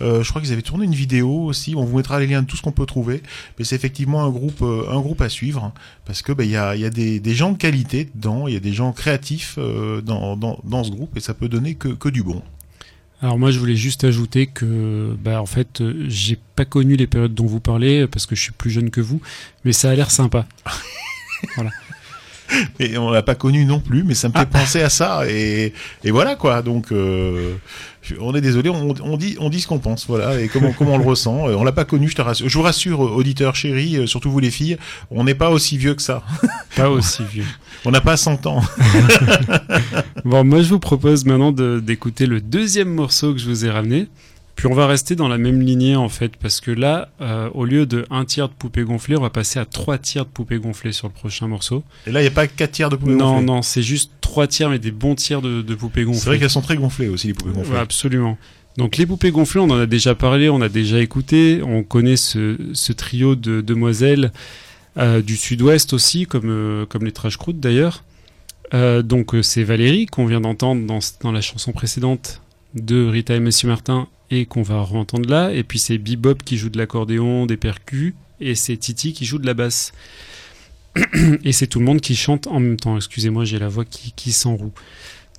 Euh, je crois qu'ils avaient tourné une vidéo aussi. On vous mettra les liens de tout ce qu'on peut trouver. Mais c'est effectivement un groupe, euh, un groupe à suivre hein, parce que ben il y a, il y a des, des gens de qualité dedans. Il y a des gens créatifs euh, dans, dans, dans ce groupe et ça peut donner que, que du bon. Alors moi je voulais juste ajouter que bah en fait euh, j'ai pas connu les périodes dont vous parlez euh, parce que je suis plus jeune que vous mais ça a l'air sympa. voilà. Et on l'a pas connu non plus, mais ça me fait penser à ça. Et, et voilà quoi. Donc, euh, on est désolé, on, on dit, on dit ce qu'on pense, voilà, et comment, comment on le ressent. Euh, On l'a pas connu, je te rassure. Je vous rassure, euh, auditeurs chéris, euh, surtout vous les filles, on n'est pas aussi vieux que ça. Pas aussi vieux. On n'a pas 100 ans. Bon moi je vous propose maintenant d'écouter le deuxième morceau que je vous ai ramené. Puis on va rester dans la même lignée en fait parce que là euh, au lieu de un tiers de poupée gonflée on va passer à trois tiers de poupée gonflée sur le prochain morceau. Et là, il n'y a pas 4 tiers de poupées Non gonflées. non c'est juste trois tiers mais des bons tiers de, de poupées gonflées. C'est vrai qu'elles sont très gonflées aussi, les poupées gonflées. Ouais, absolument. Donc les poupées gonflées, on en a déjà parlé, on a déjà écouté, on connaît ce, ce trio de demoiselles euh, du sud-ouest aussi, comme, euh, comme les Trash Croûtes d'ailleurs. Euh, donc c'est Valérie qu'on vient d'entendre dans, dans la chanson précédente de Rita et Monsieur Martin et qu'on va re-entendre là. Et puis c'est Bebop qui joue de l'accordéon, des percus, et c'est Titi qui joue de la basse. et c'est tout le monde qui chante en même temps. Excusez-moi, j'ai la voix qui, qui s'enroue.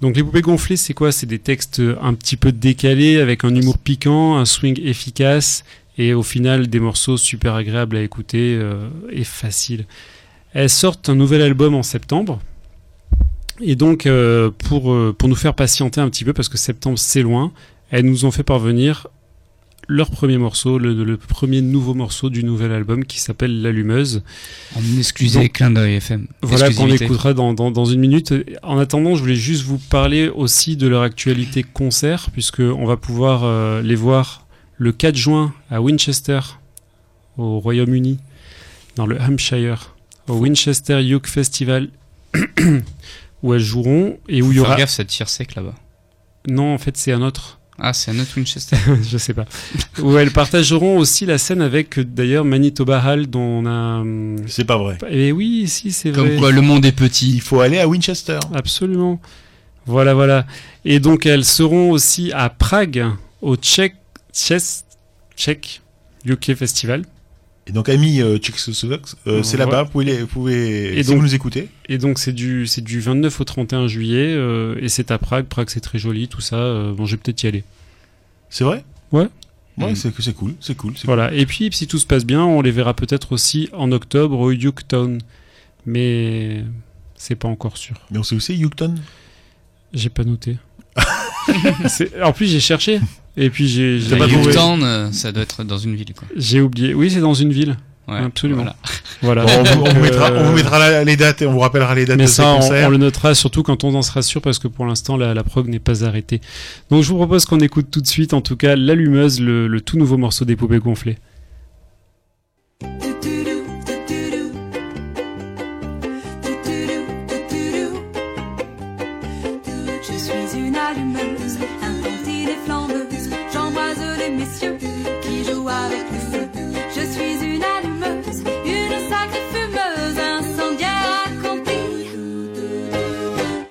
Donc les poupées gonflées, c'est quoi? C'est des textes un petit peu décalés, avec un humour piquant, un swing efficace, et au final des morceaux super agréables à écouter euh, et faciles. Elles sortent un nouvel album en septembre. Et donc euh, pour, euh, pour nous faire patienter un petit peu, parce que septembre c'est loin, elles nous ont fait parvenir leur premier morceau, le, le premier nouveau morceau du nouvel album qui s'appelle L'Allumeuse. En exclusé Donc, clin d'œil FM. Voilà qu'on écoutera dans, dans, dans une minute. En attendant, je voulais juste vous parler aussi de leur actualité concert, puisque on va pouvoir euh, les voir le 4 juin à Winchester, au Royaume-Uni, dans le Hampshire, au Winchester Youth Festival, où elles joueront et où il y aura. Faire gaffe, ça tire sec là-bas. Non, en fait, c'est un autre. Ah, c'est un autre Winchester. je sais pas. Où elles partageront aussi la scène avec d'ailleurs Manitoba Hall, dont on a. C'est pas vrai. Et oui, si, c'est Comme vrai. quoi, le monde est petit. Il faut aller à Winchester. Absolument. Voilà, voilà. Et donc elles seront aussi à Prague, au Czech, Czech, Czech UK Festival. Et donc, amis euh, Tchécoslovaques, euh, c'est là-bas, vous pouvez, vous pouvez Et si donc- vous nous écoutez. Et donc c'est du, c'est du 29 au 31 juillet, euh, et c'est à Prague. Prague c'est très joli, tout ça. euh, bon, je vais peut-être y aller. C'est vrai? Ouais. Ouais, Mm. c'est c'est cool, c'est cool. Voilà. Et puis si tout se passe bien, on les verra peut-être aussi en octobre au Uketown. Mais c'est pas encore sûr. Mais on sait où c'est, Houston J'ai pas noté. En plus j'ai cherché. Et puis j'ai pas trouvé. Town, euh, ça doit être dans une ville, quoi. J'ai oublié. Oui, c'est dans une ville. Ouais, Absolument. voilà. Voilà. Bon, on, vous, on mettra, on euh, vous mettra la- les dates et on vous rappellera les dates Mais de ces ça, on, concerts. on le notera surtout quand on en sera sûr, parce que pour l'instant, la, la prog n'est pas arrêtée. Donc, je vous propose qu'on écoute tout de suite, en tout cas, l'allumeuse, le, le tout nouveau morceau des poupées gonflées.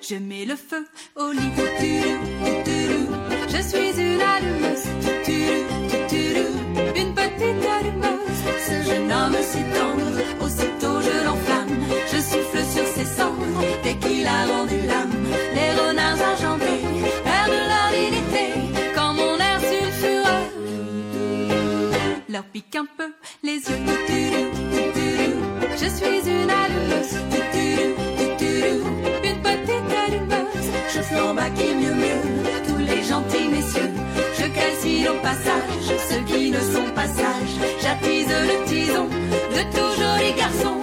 je mets le feu au lit. Je suis une allumeuse, une petite allumeuse. Ce jeune homme si tendre, aussitôt je l'enflamme, je souffle sur ses cendres dès qu'il a rendu l'âme. Les renards argentés perdent leur dignité quand mon air sulfureux leur pique un peu les yeux. Je suis une allumeuse. Ceux qui ne sont pas sages. J'attise le tison de tout joli garçon.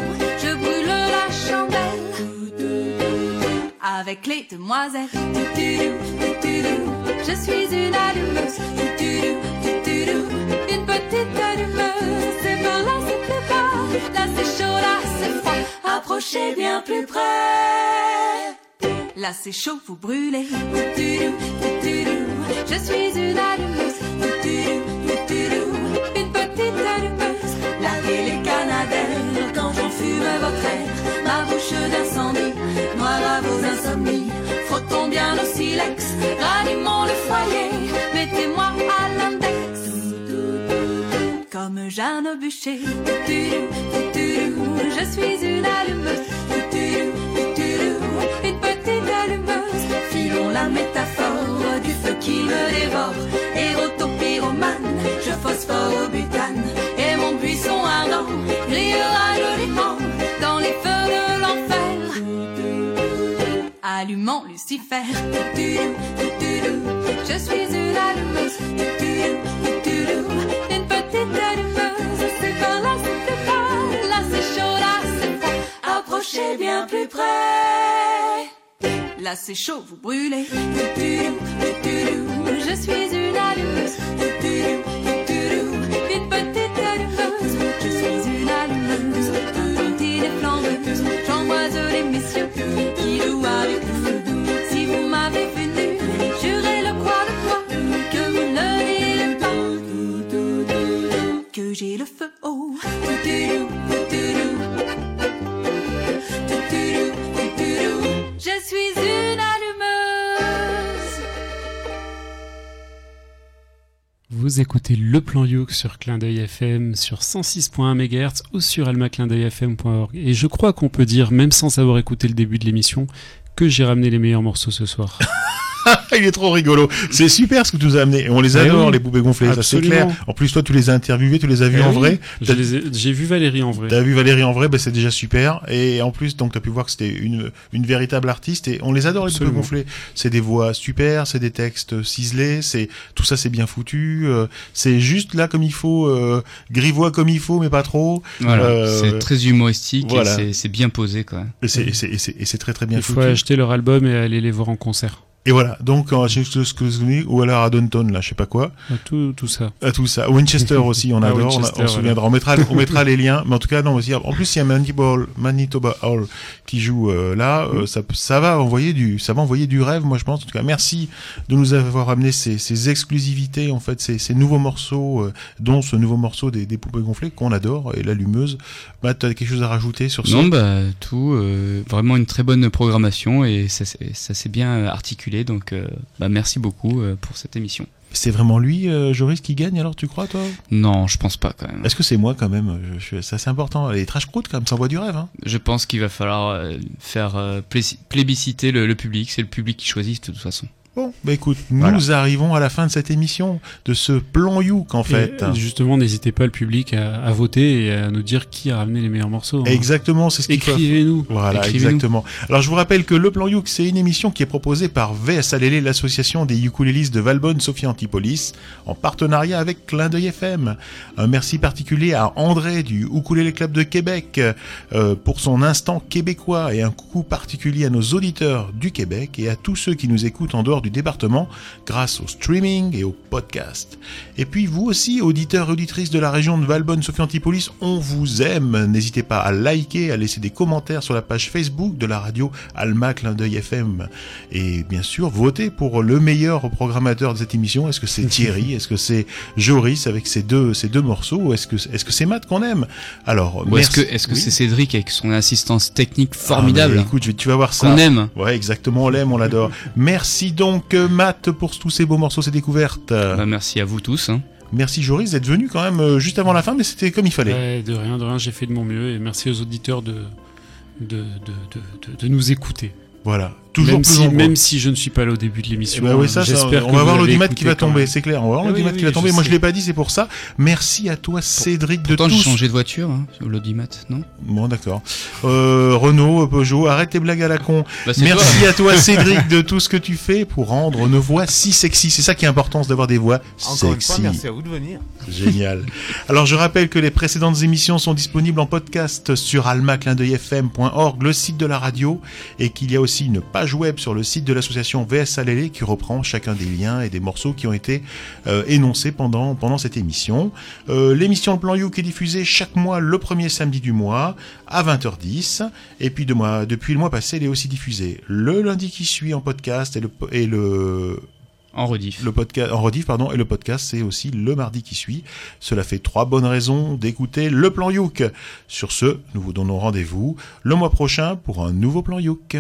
Je brûle la chandelle avec les demoiselles. Je suis une allumeuse, une petite allumeuse. C'est par là, c'est plus bas, là c'est chaud, là c'est froid. Approchez bien plus près. Là c'est chaud, vous brûlez. Je suis une allumeuse. Une petite allumeuse. Larguez les canadaires quand j'enfume votre air. Ma bouche d'incendie, noire à vos insomnies. Frottons bien nos silex, ranimons le foyer. Mettez-moi à l'index. Comme Jeanne au bûcher. Je suis une allumeuse. Une petite allumeuse. Filons la métaphore du feu qui me dévore. Je phosphore au butane. Et mon buisson ardent brillera joliment dans les feux de l'enfer. Allumons Lucifer. Je suis une allumeuse. Une petite allumeuse. C'est par là, c'est bas. Là, c'est chaud, là, c'est. Approchez bien plus près. Là, c'est chaud, vous brûlez. Je suis une allumeuse. Une petite allumeuse. Je suis une allumeuse. Et flambeuse. J'embrasse les messieurs qui jouent avec. Si vous m'avez vu nu, jurez le croix de toi que vous ne direz pas que j'ai le feu haut. Suis une allumeuse. Vous écoutez le plan Youk sur Clin d'œil FM sur 106.1 MHz ou sur almaclindeuilfm.org. Et je crois qu'on peut dire, même sans avoir écouté le début de l'émission, que j'ai ramené les meilleurs morceaux ce soir. Il est trop rigolo. C'est super ce que tu nous as amené. Et on les adore, oui. les poupées gonflées, ça c'est Absolument. clair. En plus, toi, tu les as interviewés, tu les as vus Eh en oui, vrai. J'ai vu Valérie en vrai. T'as vu Valérie en vrai, bah, c'est déjà super. Et en plus, donc, t'as pu voir que c'était une, une véritable artiste. Et on les adore, les poupées gonflées. C'est des voix super, c'est des textes ciselés, c'est, tout ça, c'est bien foutu. euh, c'est juste là comme il faut, euh, grivois comme il faut, mais pas trop. Voilà, Euh, c'est très humoristique voilà. et c'est- bien posé quoi. Et c'est, et c'est, et c'est, et c'est très très bien Il faut foutu. acheter leur album et aller les voir en concert. Et voilà. Donc, en ou alors à Downton, là, je sais pas quoi. Tout, tout ça. À tout ça. Winchester aussi, on Ah, adore, on, on se souviendra. On mettra, on mettra les liens, mais en tout cas, non, aussi, en plus, il y a Manitoba, Manitoba Hall qui joue euh, là, Mm. euh, ça, ça va envoyer du, ça va envoyer du rêve, moi je pense. En tout cas, merci de nous avoir amené ces, ces exclusivités, en fait, ces, ces nouveaux morceaux, euh, dont ce nouveau morceau des, des poupées gonflées qu'on adore et l'allumeuse. Matt, t'as quelque chose à rajouter sur ça Non, bah tout, euh, vraiment une très bonne programmation et ça, ça s'est bien articulé. Donc, euh, bah, merci beaucoup euh, pour cette émission. C'est vraiment lui, euh, Joris, qui gagne alors, tu crois, toi? Non, je pense pas quand même. Est-ce que c'est moi quand même? Je, je- Ça c'est important. Les trash prout quand même, ça envoie du rêve. Hein. Je pense qu'il va falloir euh, faire euh, plé- plébisciter le, le public. C'est le public qui choisit de toute façon. Bon, bah écoute, Voilà. nous arrivons à la fin de cette émission, de ce plan Youk en fait. Et, justement, n'hésitez pas le public à, à voter et à nous dire qui a ramené les meilleurs morceaux. hein. Exactement, c'est ce qu'il faut. Écrivez-nous. Voilà, Écrivez-nous. exactement. Alors je vous rappelle que Le Plan Youk, c'est une émission qui est proposée par VS Alélé, l'association des ukulélistes de Valbonne, Sophie Antipolis, en partenariat avec Clin d'œil FM. Un merci particulier à André du Ukulélé Club de Québec euh, pour son instant québécois et un coucou particulier à nos auditeurs du Québec et à tous ceux qui nous écoutent en dehors du département grâce au streaming et au podcast. Et puis vous aussi, auditeurs et auditrices de la région de Valbonne, Sophie Antipolis, on vous aime. N'hésitez pas à liker, à laisser des commentaires sur la page Facebook de la radio Alma Clin d'œil FM. Et bien sûr, votez pour le meilleur programmateur de cette émission. Est-ce que c'est Thierry? Est-ce que c'est Joris avec ces deux, ces deux morceaux? Est-ce que est-ce que c'est Matt qu'on aime? Alors, Ou est-ce que est-ce que Oui. c'est Cédric avec son assistance technique Ah, formidable écoute, tu vas voir ça. Qu'on aime? Ouais, exactement, on l'aime, on l'adore. Merci donc euh, Matt pour tous ces beaux morceaux, ces découvertes. Bah, merci à vous tous. hein. Merci Joris d'être venu quand même euh, juste avant la fin, mais c'était comme il fallait. Ouais, de rien, de rien, j'ai fait de mon mieux et merci aux auditeurs de, de, de, de, de- de nous écouter. Voilà. Toujours même plus si, même si je ne suis pas là au début de Eh l'émission. ben oui, euh, ça, ça, j'espère on que va voir l'audimat qui va tomber, c'est clair. On va voir l'audimat oui, qui oui, va tomber. je Moi, je l'ai pas dit, c'est pour ça. Merci à toi, Cédric, de Pourtant, j'ai changé de voiture, hein, l'audimat, non? Bon, d'accord. Euh, Renault, Peugeot, arrête tes blagues à la con. Bah, Merci toi. à toi, Cédric, de tout ce que tu fais pour rendre nos voix si sexy. C'est ça qui est important, c'est d'avoir des voix Encore une sexy. fois, merci à vous de venir. Génial. Alors je rappelle que les précédentes émissions sont disponibles en podcast sur almaclindeuilfm.org, le site de la radio, et qu'il y a aussi une page web sur le site de l'association VS Alélé qui reprend chacun des liens et des morceaux qui ont été euh, énoncés pendant, pendant cette émission. Euh, L'émission Le Plan Youk est diffusée chaque mois le premier samedi du mois à 20h10, et puis de mois, depuis le mois passé, elle est aussi diffusée le lundi qui suit en podcast et le, et le En rediff. le podcast en rediff pardon et le podcast c'est aussi le mardi qui suit. Cela fait trois bonnes raisons d'écouter le plan Youk. Sur ce, nous vous donnons rendez-vous le mois prochain pour un nouveau plan Youk.